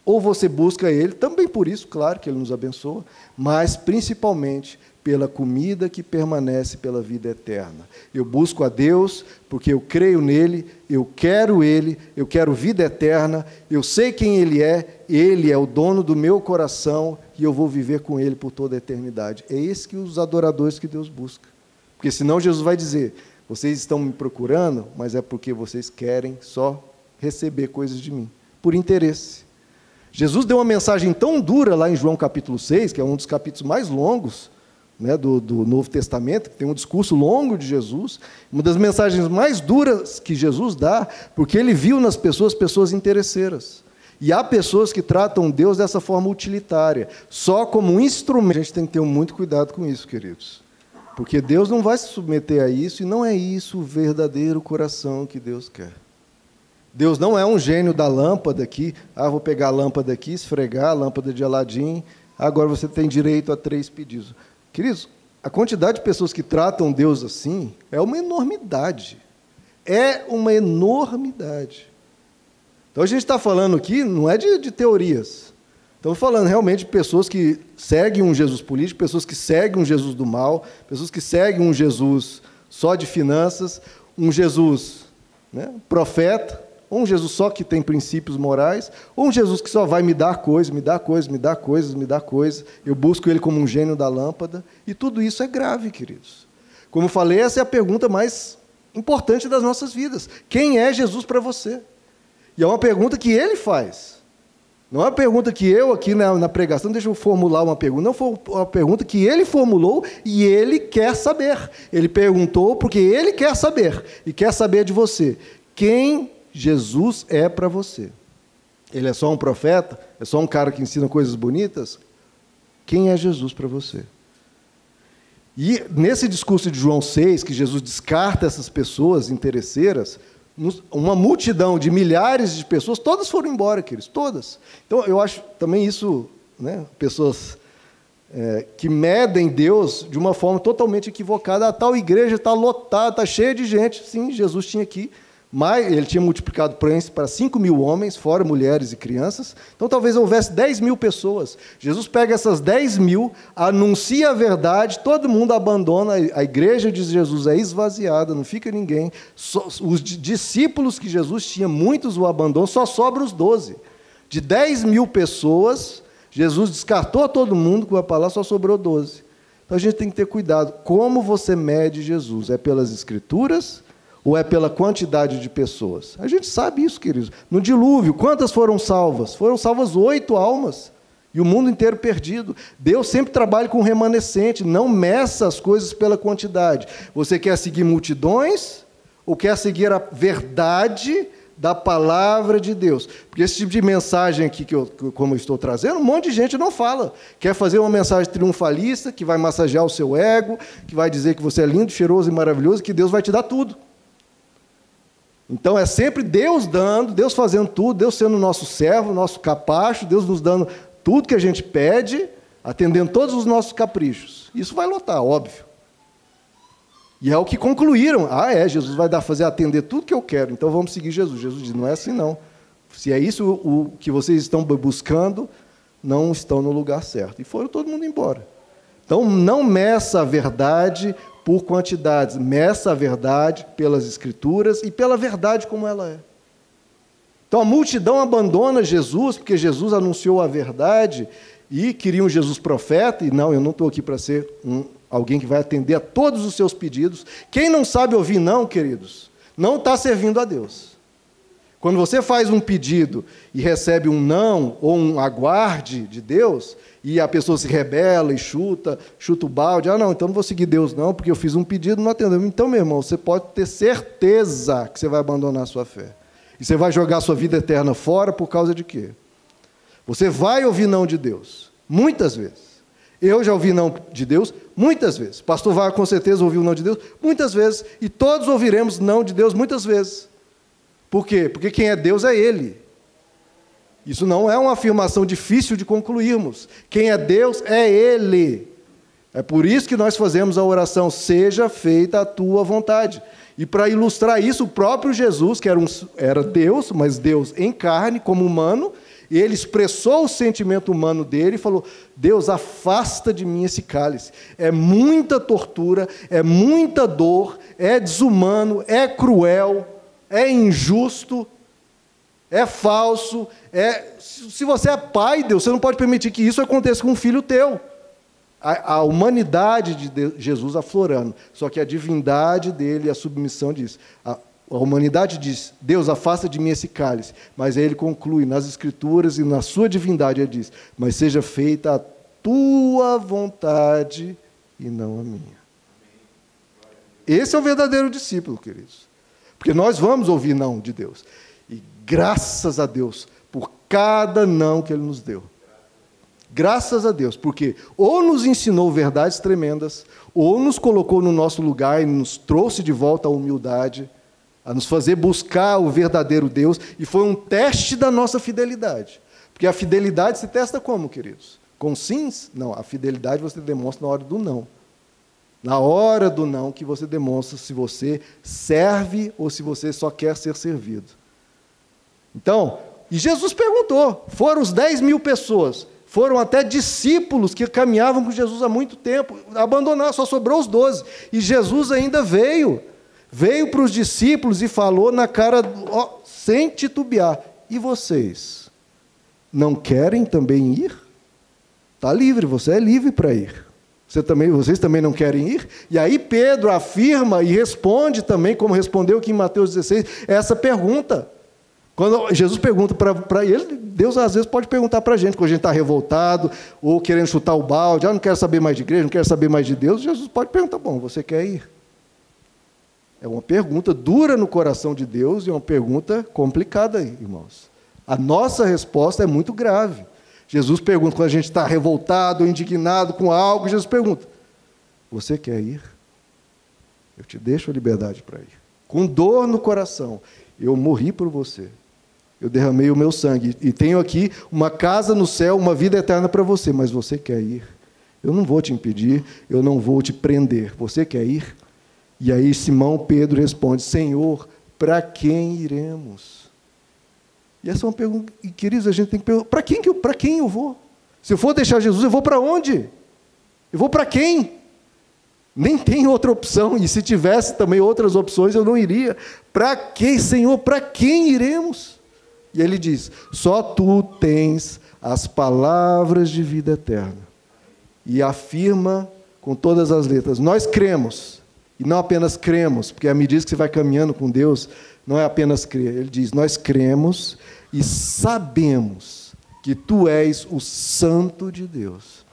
ou você busca Ele, também por isso, claro que Ele nos abençoa, mas principalmente pela comida que permanece pela vida eterna. Eu busco a Deus porque eu creio nele, eu quero Ele, eu quero vida eterna, eu sei quem Ele é, Ele é o dono do meu coração e eu vou viver com Ele por toda a eternidade. É esse que os adoradores que Deus busca. Porque senão Jesus vai dizer: vocês estão me procurando, mas é porque vocês querem só receber coisas de mim, por interesse. Jesus deu uma mensagem tão dura lá em João capítulo 6, que é um dos capítulos mais longos né, do, do Novo Testamento, que tem um discurso longo de Jesus, uma das mensagens mais duras que Jesus dá, porque ele viu nas pessoas pessoas interesseiras. E há pessoas que tratam Deus dessa forma utilitária, só como um instrumento. A gente tem que ter muito cuidado com isso, queridos. Porque Deus não vai se submeter a isso, e não é isso o verdadeiro coração que Deus quer. Deus não é um gênio da lâmpada aqui. Ah, vou pegar a lâmpada aqui, esfregar a lâmpada de Aladim. Agora você tem direito a três pedidos. Queridos, a quantidade de pessoas que tratam Deus assim é uma enormidade. É uma enormidade. Então a gente está falando aqui, não é de, de teorias. Estamos falando realmente de pessoas que seguem um Jesus político, pessoas que seguem um Jesus do mal, pessoas que seguem um Jesus só de finanças, um Jesus né, profeta, ou um Jesus só que tem princípios morais, ou um Jesus que só vai me dar coisas, me dar coisas, me dar coisas, me dar coisas. Eu busco ele como um gênio da lâmpada. E tudo isso é grave, queridos. Como falei, essa é a pergunta mais importante das nossas vidas. Quem é Jesus para você? E é uma pergunta que ele faz. Não é uma pergunta que eu aqui na, na, pregação, deixa eu formular uma pergunta. Não foi uma pergunta que ele formulou e ele quer saber. Ele perguntou porque ele quer saber e quer saber de você. Quem Jesus é para você. Ele é só um profeta? É só um cara que ensina coisas bonitas? Quem é Jesus para você? E nesse discurso de João 6, que Jesus descarta essas pessoas interesseiras, uma multidão de milhares de pessoas, todas foram embora, queridos, todas. Então eu acho também isso, né, pessoas é, que medem Deus de uma forma totalmente equivocada. A tal igreja está lotada, está cheia de gente. Sim, Jesus tinha aqui Mas ele tinha multiplicado para 5 mil homens, fora mulheres e crianças. Então talvez houvesse 10 mil pessoas. Jesus pega essas 10 mil, anuncia a verdade, todo mundo abandona, a igreja de Jesus é esvaziada, não fica ninguém. Os discípulos que Jesus tinha, muitos o abandonam, só sobra os 12. De 10 mil pessoas, Jesus descartou todo mundo, com a palavra só sobrou 12. Então a gente tem que ter cuidado. Como você mede Jesus? É pelas escrituras? Ou é pela quantidade de pessoas? A gente sabe isso, queridos. No dilúvio, quantas foram salvas? Foram salvas oito almas. E o mundo inteiro perdido. Deus sempre trabalha com remanescente, não meça as coisas pela quantidade. Você quer seguir multidões ou quer seguir a verdade da palavra de Deus? Porque esse tipo de mensagem aqui, que eu, como eu estou trazendo, um monte de gente não fala. Quer fazer uma mensagem triunfalista, que vai massagear o seu ego, que vai dizer que você é lindo, cheiroso e maravilhoso, que Deus vai te dar tudo. Então é sempre Deus dando, Deus fazendo tudo, Deus sendo nosso servo, nosso capacho, Deus nos dando tudo que a gente pede, atendendo todos os nossos caprichos. Isso vai lotar, óbvio. E é o que concluíram. Ah, é, Jesus vai dar, fazer atender tudo que eu quero, então vamos seguir Jesus. Jesus diz: não é assim não. Se é isso o que vocês estão buscando, não estão no lugar certo. E foram todo mundo embora. Então não meça a verdade por quantidades, meça a verdade pelas Escrituras e pela verdade como ela é. Então a multidão abandona Jesus, porque Jesus anunciou a verdade e queriam Jesus profeta, e não, eu não estou aqui para ser um, alguém que vai atender a todos os seus pedidos. Quem não sabe ouvir não, queridos, não está servindo a Deus. Quando você faz um pedido e recebe um não ou um aguarde de Deus, e a pessoa se rebela e chuta, chuta o balde. Ah, não, então não vou seguir Deus, não, porque eu fiz um pedido não atendeu. Então, meu irmão, você pode ter certeza que você vai abandonar a sua fé. E você vai jogar a sua vida eterna fora por causa de quê? Você vai ouvir não de Deus, muitas vezes. Eu já ouvi não de Deus muitas vezes. Pastor Vaga com certeza ouviu não de Deus muitas vezes. E todos ouviremos não de Deus muitas vezes. Por quê? Porque quem é Deus é Ele. Isso não é uma afirmação difícil de concluirmos. Quem é Deus é Ele. É por isso que nós fazemos a oração: seja feita a tua vontade. E para ilustrar isso, o próprio Jesus, que era, um, era Deus, mas Deus em carne, como humano, ele expressou o sentimento humano dele e falou: Deus, afasta de mim esse cálice. É muita tortura, é muita dor, é desumano, é cruel, é injusto, é falso. É, se você é pai, Deus, você não pode permitir que isso aconteça com um filho teu. A, a humanidade de Jesus aflorando, só que a divindade dele a submissão diz. A, a humanidade diz: Deus, afasta de mim esse cálice. Mas aí ele conclui nas Escrituras e na sua divindade, ele diz: Mas seja feita a tua vontade e não a minha. Esse é o verdadeiro discípulo, queridos. Porque nós vamos ouvir não de Deus. Graças a Deus por cada não que Ele nos deu. Graças a Deus, porque ou nos ensinou verdades tremendas, ou nos colocou no nosso lugar e nos trouxe de volta à humildade, a nos fazer buscar o verdadeiro Deus, e foi um teste da nossa fidelidade. Porque a fidelidade se testa como, queridos? Com sims? Não, a fidelidade você demonstra na hora do não. Na hora do não que você demonstra se você serve ou se você só quer ser servido. Então, e Jesus perguntou: foram os 10 mil pessoas, foram até discípulos que caminhavam com Jesus há muito tempo, abandonaram, só sobrou os 12. E Jesus ainda veio, veio para os discípulos e falou na cara, sem titubear: e vocês? Não querem também ir? Está livre, você é livre para ir. Você também, vocês também não querem ir? E aí Pedro afirma e responde também, como respondeu aqui em Mateus 16, essa pergunta. Quando Jesus pergunta para ele, Deus às vezes pode perguntar para a gente, quando a gente está revoltado, ou querendo chutar o balde, ah, não quero saber mais de igreja, não quero saber mais de Deus, Jesus pode perguntar, bom, você quer ir? É uma pergunta dura no coração de Deus e é uma pergunta complicada, irmãos. A nossa resposta é muito grave. Jesus pergunta, quando a gente está revoltado, indignado com algo, Jesus pergunta: Você quer ir? Eu te deixo a liberdade para ir. Com dor no coração, eu morri por você. Eu derramei o meu sangue. E tenho aqui uma casa no céu, uma vida eterna para você. Mas você quer ir? Eu não vou te impedir, eu não vou te prender. Você quer ir? E aí Simão Pedro responde: Senhor, para quem iremos? E essa é uma pergunta, e, queridos, a gente tem que perguntar: para quem, que eu, quem eu vou? Se eu for deixar Jesus, eu vou para onde? Eu vou para quem? Nem tem outra opção, e se tivesse também outras opções, eu não iria. Para quem, Senhor? Para quem iremos? E ele diz: Só tu tens as palavras de vida eterna. E afirma com todas as letras: Nós cremos, e não apenas cremos, porque à medida que você vai caminhando com Deus, não é apenas crer. Ele diz: Nós cremos e sabemos que tu és o Santo de Deus.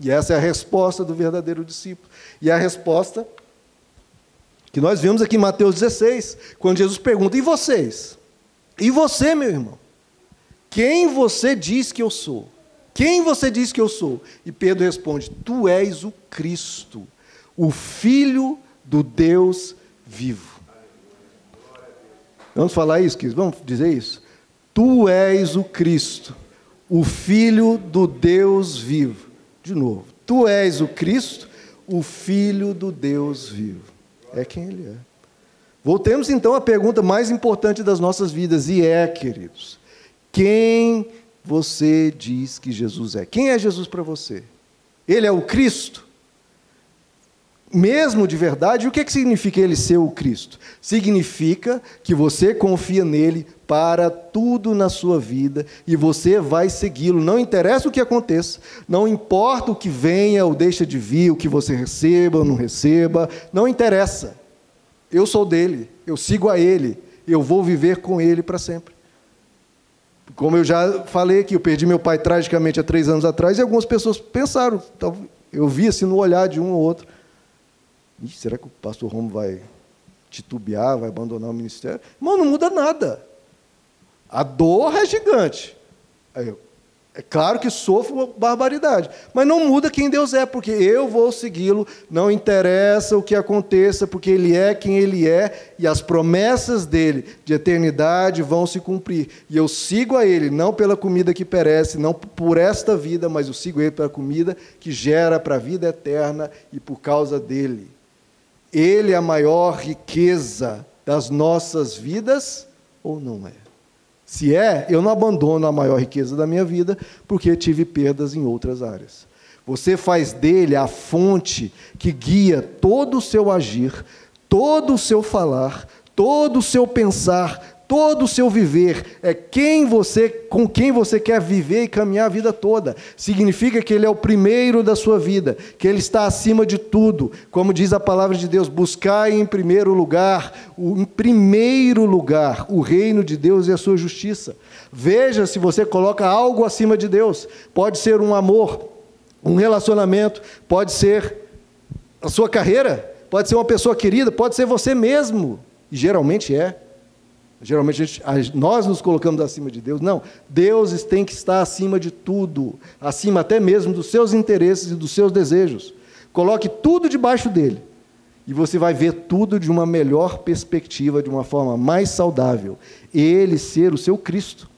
E essa é a resposta do verdadeiro discípulo. E é a resposta que nós vimos aqui em Mateus 16, quando Jesus pergunta: E vocês? E você, meu irmão? Quem você diz que eu sou? Quem você diz que eu sou? E Pedro responde: Tu és o Cristo, o Filho do Deus vivo. Vamos falar isso, queridos? Vamos dizer isso? Tu és o Cristo, o Filho do Deus vivo. De novo, tu és o Cristo, o Filho do Deus vivo. É quem Ele é. Voltemos então à pergunta mais importante das nossas vidas, e é, queridos, quem você diz que Jesus é? Quem é Jesus para você? Ele é o Cristo? Mesmo de verdade, o que, é que significa ele ser o Cristo? Significa que você confia nele para tudo na sua vida e você vai segui-lo. Não interessa o que aconteça, não importa o que venha ou deixa de vir, o que você receba ou não receba, não interessa. Eu sou dele, eu sigo a ele, eu vou viver com ele para sempre. Como eu já falei aqui, eu perdi meu pai tragicamente há três anos atrás e algumas pessoas pensaram, eu vi assim no olhar de um ou outro, será que o pastor Romo vai titubear, vai abandonar o ministério? Irmão, não muda nada. A dor é gigante. É claro que sofro barbaridade, mas não muda quem Deus é, porque eu vou segui-lo, não interessa o que aconteça, porque Ele é quem Ele é e as promessas dele de eternidade vão se cumprir. E eu sigo a Ele, não pela comida que perece, não por esta vida, mas eu sigo Ele pela comida que gera para a vida eterna e por causa dele. Ele é a maior riqueza das nossas vidas ou não é? Se é, eu não abandono a maior riqueza da minha vida, porque tive perdas em outras áreas. Você faz dele a fonte que guia todo o seu agir, todo o seu falar, todo o seu pensar, todo o seu viver, é quem você, com quem você quer viver e caminhar a vida toda. Significa que ele é o primeiro da sua vida, que ele está acima de tudo. Como diz a palavra de Deus, buscai em primeiro lugar, em primeiro lugar, o reino de Deus e a sua justiça. Veja se você coloca algo acima de Deus. Pode ser um amor, um relacionamento, pode ser a sua carreira, pode ser uma pessoa querida, pode ser você mesmo. E geralmente é. Geralmente gente, nós nos colocamos acima de Deus. Não, Deus tem que estar acima de tudo, acima até mesmo dos seus interesses e dos seus desejos. Coloque tudo debaixo dele e você vai ver tudo de uma melhor perspectiva, de uma forma mais saudável. Ele ser o seu Cristo.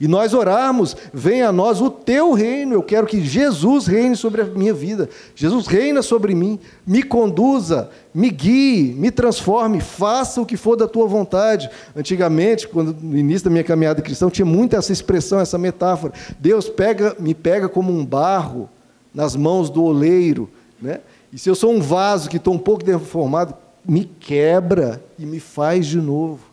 E nós orarmos, venha a nós o teu reino. Eu quero que Jesus reine sobre a minha vida. Jesus reina sobre mim, me conduza, me guie, me transforme, faça o que for da tua vontade. Antigamente, quando no início da minha caminhada cristã, tinha muito essa expressão, essa metáfora. Deus pega, me pega como um barro nas mãos do oleiro, né? E se eu sou um vaso que estou um pouco deformado, me quebra e me faz de novo.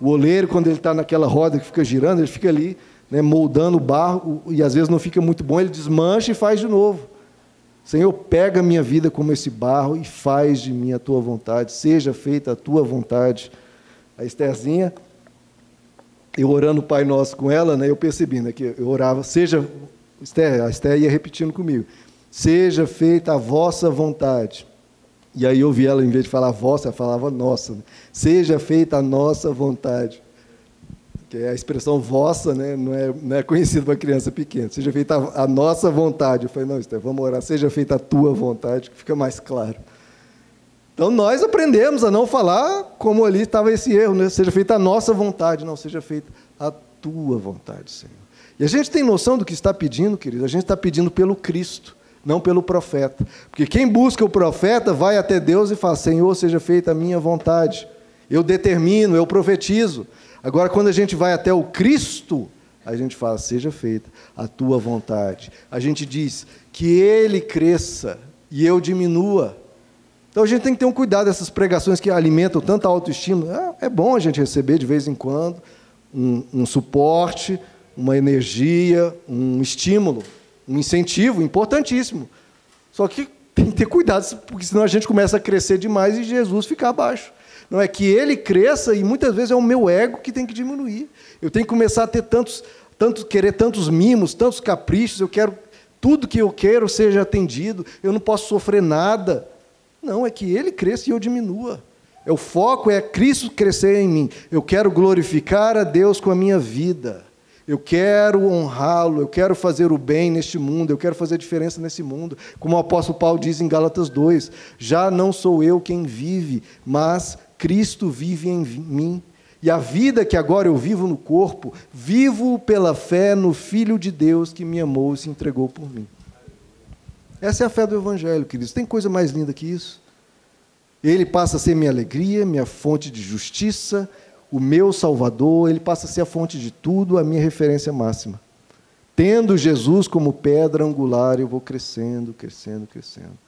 O oleiro, quando ele está naquela roda que fica girando, ele fica ali né, moldando o barro, e às vezes não fica muito bom, ele desmancha e faz de novo. Senhor, pega a minha vida como esse barro e faz de mim a tua vontade, seja feita a tua vontade. A Estherzinha, eu orando o Pai Nosso com ela, né, eu percebi né, que eu orava, seja, Esther, a Esther ia repetindo comigo, seja feita a vossa vontade. E aí eu vi ela, em vez de falar vossa, ela falava nossa. Né? Seja feita a nossa vontade. Que é a expressão vossa, né? não, é, não é conhecida para criança pequena. Seja feita a, a, nossa vontade. Eu falei, não, Esther, vamos orar. Seja feita a tua vontade, que fica mais claro. Então nós aprendemos a não falar como ali estava esse erro, né? seja feita a nossa vontade, não, seja feita a tua vontade, Senhor. E a gente tem noção do que está pedindo, querido? A gente está pedindo pelo Cristo não pelo profeta. Porque quem busca o profeta vai até Deus e fala: Senhor, seja feita a minha vontade. Eu determino, eu profetizo. Agora, quando a gente vai até o Cristo, a gente fala, seja feita a tua vontade. A gente diz que ele cresça e eu diminua. Então a gente tem que ter um cuidado dessas pregações que alimentam tanta autoestima. É, é bom a gente receber de vez em quando um, um suporte, uma energia, um estímulo, um incentivo importantíssimo. Só que tem que ter cuidado, porque senão a gente começa a crescer demais e Jesus fica abaixo. Não é que ele cresça e muitas vezes é o meu ego que tem que diminuir. Eu tenho que começar a ter tantos, tantos querer tantos mimos, tantos caprichos, eu quero tudo que eu quero seja atendido, eu não posso sofrer nada. Não, é que ele cresça e eu diminua. É o foco é Cristo crescer em mim. Eu quero glorificar a Deus com a minha vida. Eu quero honrá-lo, eu quero fazer o bem neste mundo, eu quero fazer diferença nesse mundo. Como o apóstolo Paulo diz em Gálatas 2: Já não sou eu quem vive, mas Cristo vive em mim. E a vida que agora eu vivo no corpo, vivo pela fé no Filho de Deus que me amou e se entregou por mim. Essa é a fé do Evangelho, queridos. Tem coisa mais linda que isso? Ele passa a ser minha alegria, minha fonte de justiça, o meu Salvador, ele passa a ser a fonte de tudo, a minha referência máxima. Tendo Jesus como pedra angular, eu vou crescendo, crescendo, crescendo.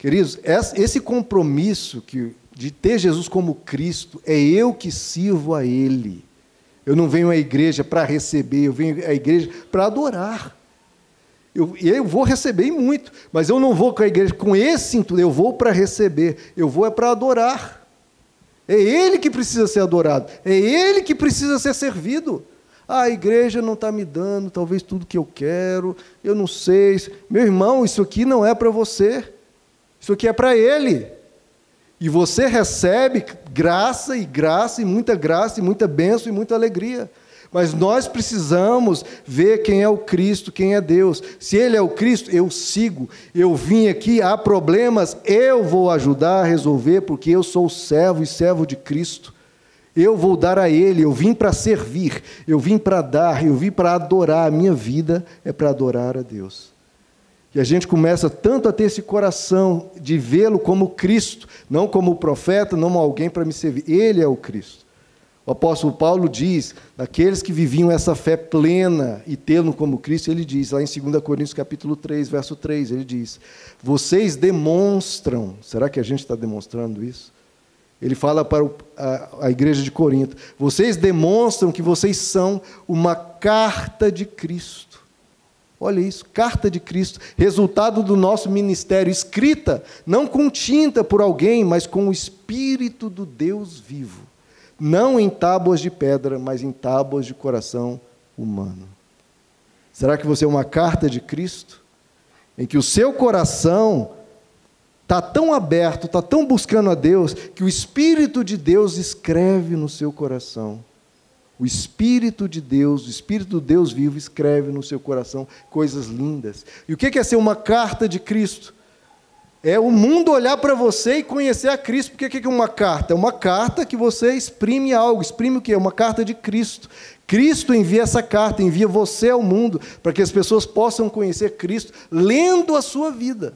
Queridos, esse compromisso que de ter Jesus como Cristo, é eu que sirvo a Ele. Eu não venho à igreja para receber, eu venho à igreja para adorar. Eu, eu vou receber muito, mas eu não vou com a igreja com esse intuito, eu vou para receber, eu vou é para adorar. É Ele que precisa ser adorado, é Ele que precisa ser servido. Ah, a igreja não está me dando talvez tudo que eu quero, eu não sei. Meu irmão, isso aqui não é para você, isso aqui é para Ele. E você recebe graça e graça e muita graça e muita bênção e muita alegria. Mas nós precisamos ver quem é o Cristo, quem é Deus. Se Ele é o Cristo, eu sigo. Eu vim aqui, há problemas, eu vou ajudar a resolver, porque eu sou servo e servo de Cristo. Eu vou dar a Ele, eu vim para servir, eu vim para dar, eu vim para adorar. A minha vida é para adorar a Deus. E a gente começa tanto a ter esse coração de vê-lo como Cristo, não como profeta, não como alguém para me servir. Ele é o Cristo. O apóstolo Paulo diz, daqueles que viviam essa fé plena e tê-lo como Cristo, ele diz, lá em 2 Coríntios capítulo 3, verso 3, ele diz, vocês demonstram, será que a gente está demonstrando isso? Ele fala para a, a igreja de Corinto, vocês demonstram que vocês são uma carta de Cristo Olha isso, carta de Cristo, resultado do nosso ministério, escrita não com tinta por alguém, mas com o Espírito do Deus vivo. Não em tábuas de pedra, mas em tábuas de coração humano. Será que você é uma carta de Cristo? Em que o seu coração está tão aberto, está tão buscando a Deus, que o Espírito de Deus escreve no seu coração o Espírito de Deus, o Espírito do Deus vivo, escreve no seu coração coisas lindas. E o que é ser uma carta de Cristo? É o mundo olhar para você e conhecer a Cristo. Porque o que é uma carta? É uma carta que você exprime algo. Exprime o que? É uma carta de Cristo. Cristo envia essa carta, envia você ao mundo, para que as pessoas possam conhecer Cristo lendo a sua vida.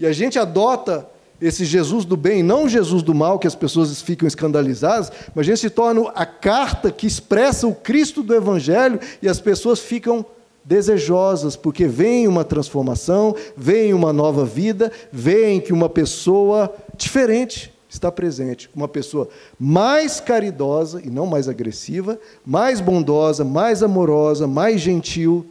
E a gente adota esse Jesus do bem, não Jesus do mal, que as pessoas ficam escandalizadas, mas gente se torna a carta que expressa o Cristo do Evangelho e as pessoas ficam desejosas, porque vem uma transformação, vem uma nova vida, vem que uma pessoa diferente está presente, uma pessoa mais caridosa e não mais agressiva, mais bondosa, mais amorosa, mais gentil,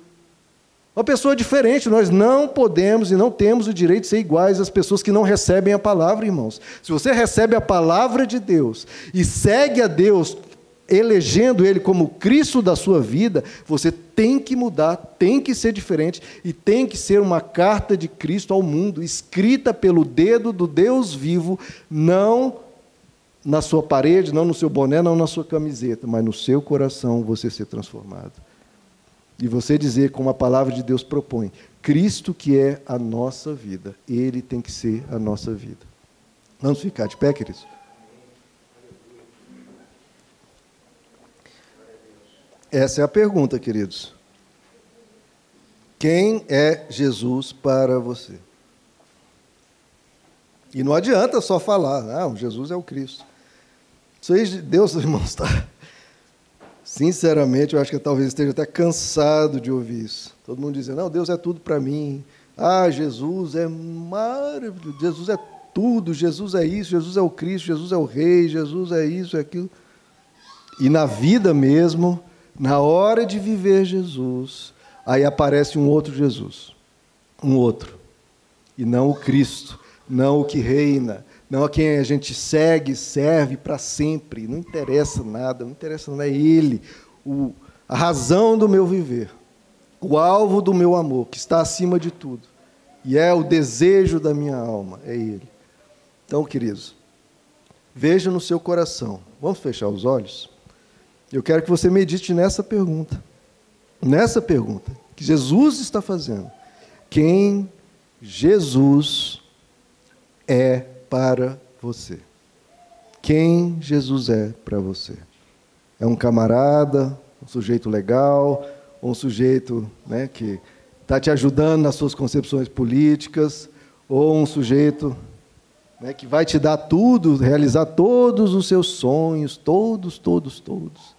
uma pessoa diferente, nós não podemos e não temos o direito de ser iguais às pessoas que não recebem a palavra, irmãos. Se você recebe a palavra de Deus e segue a Deus, elegendo Ele como Cristo da sua vida, você tem que mudar, tem que ser diferente e tem que ser uma carta de Cristo ao mundo, escrita pelo dedo do Deus vivo, não na sua parede, não no seu boné, não na sua camiseta, mas no seu coração você ser transformado. E você dizer, como a palavra de Deus propõe, Cristo que é a nossa vida, Ele tem que ser a nossa vida. Vamos ficar de pé, queridos? Essa é a pergunta, queridos. Quem é Jesus para você? E não adianta só falar, não, Jesus é o Cristo. Isso aí, Deus, irmãos, está. Sinceramente, eu acho que talvez esteja até cansado de ouvir isso. Todo mundo dizendo, não, Deus é tudo para mim. Ah, Jesus é maravilhoso, Jesus é tudo, Jesus é isso, Jesus é o Cristo, Jesus é o Rei, Jesus é isso, é aquilo. E na vida mesmo, na hora de viver Jesus, aí aparece um outro Jesus, um outro, e não o Cristo, não o que reina, não a quem a gente segue, serve para sempre, não interessa nada, não interessa nada, é Ele, o, a razão do meu viver, o alvo do meu amor, que está acima de tudo, e é o desejo da minha alma, é Ele. Então, queridos, veja no seu coração, vamos fechar os olhos? Eu quero que você medite nessa pergunta, nessa pergunta que Jesus está fazendo. Quem Jesus é para você? Quem Jesus é para você? É um camarada, um sujeito legal, um sujeito né, que está te ajudando nas suas concepções políticas, ou um sujeito né, que vai te dar tudo, realizar todos os seus sonhos, todos, todos, todos.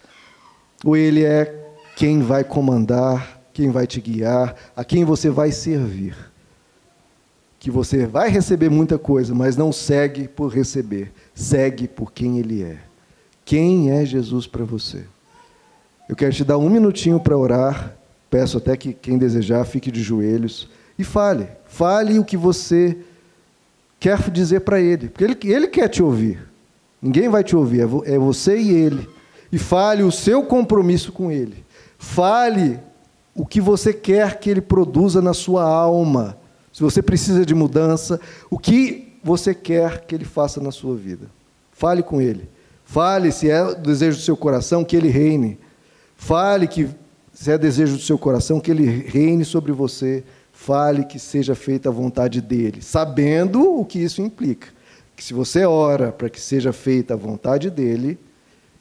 Ou ele é quem vai comandar, quem vai te guiar, a quem você vai servir. Que você vai receber muita coisa, mas não segue por receber, segue por quem ele é. Quem é Jesus para você? Eu quero te dar um minutinho para orar. Peço até que quem desejar fique de joelhos e fale. Fale o que você quer dizer para ele, porque ele, ele quer te ouvir. Ninguém vai te ouvir, é, é você e ele e fale o seu compromisso com Ele. Fale o que você quer que Ele produza na sua alma. Se você precisa de mudança, o que você quer que Ele faça na sua vida. Fale com Ele. Fale se é o desejo do seu coração que Ele reine. Fale que se é desejo do seu coração que Ele reine sobre você. Fale que seja feita a vontade dEle, sabendo o que isso implica. Que se você ora para que seja feita a vontade dEle,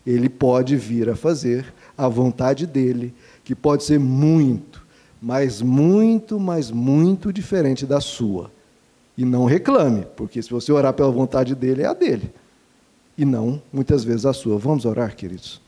ele pode vir a fazer a vontade dele, que pode ser muito, mas muito, mas muito diferente da sua. E não reclame, porque se você orar pela vontade dele, é a dele. E não, muitas vezes, a sua. Vamos orar, queridos?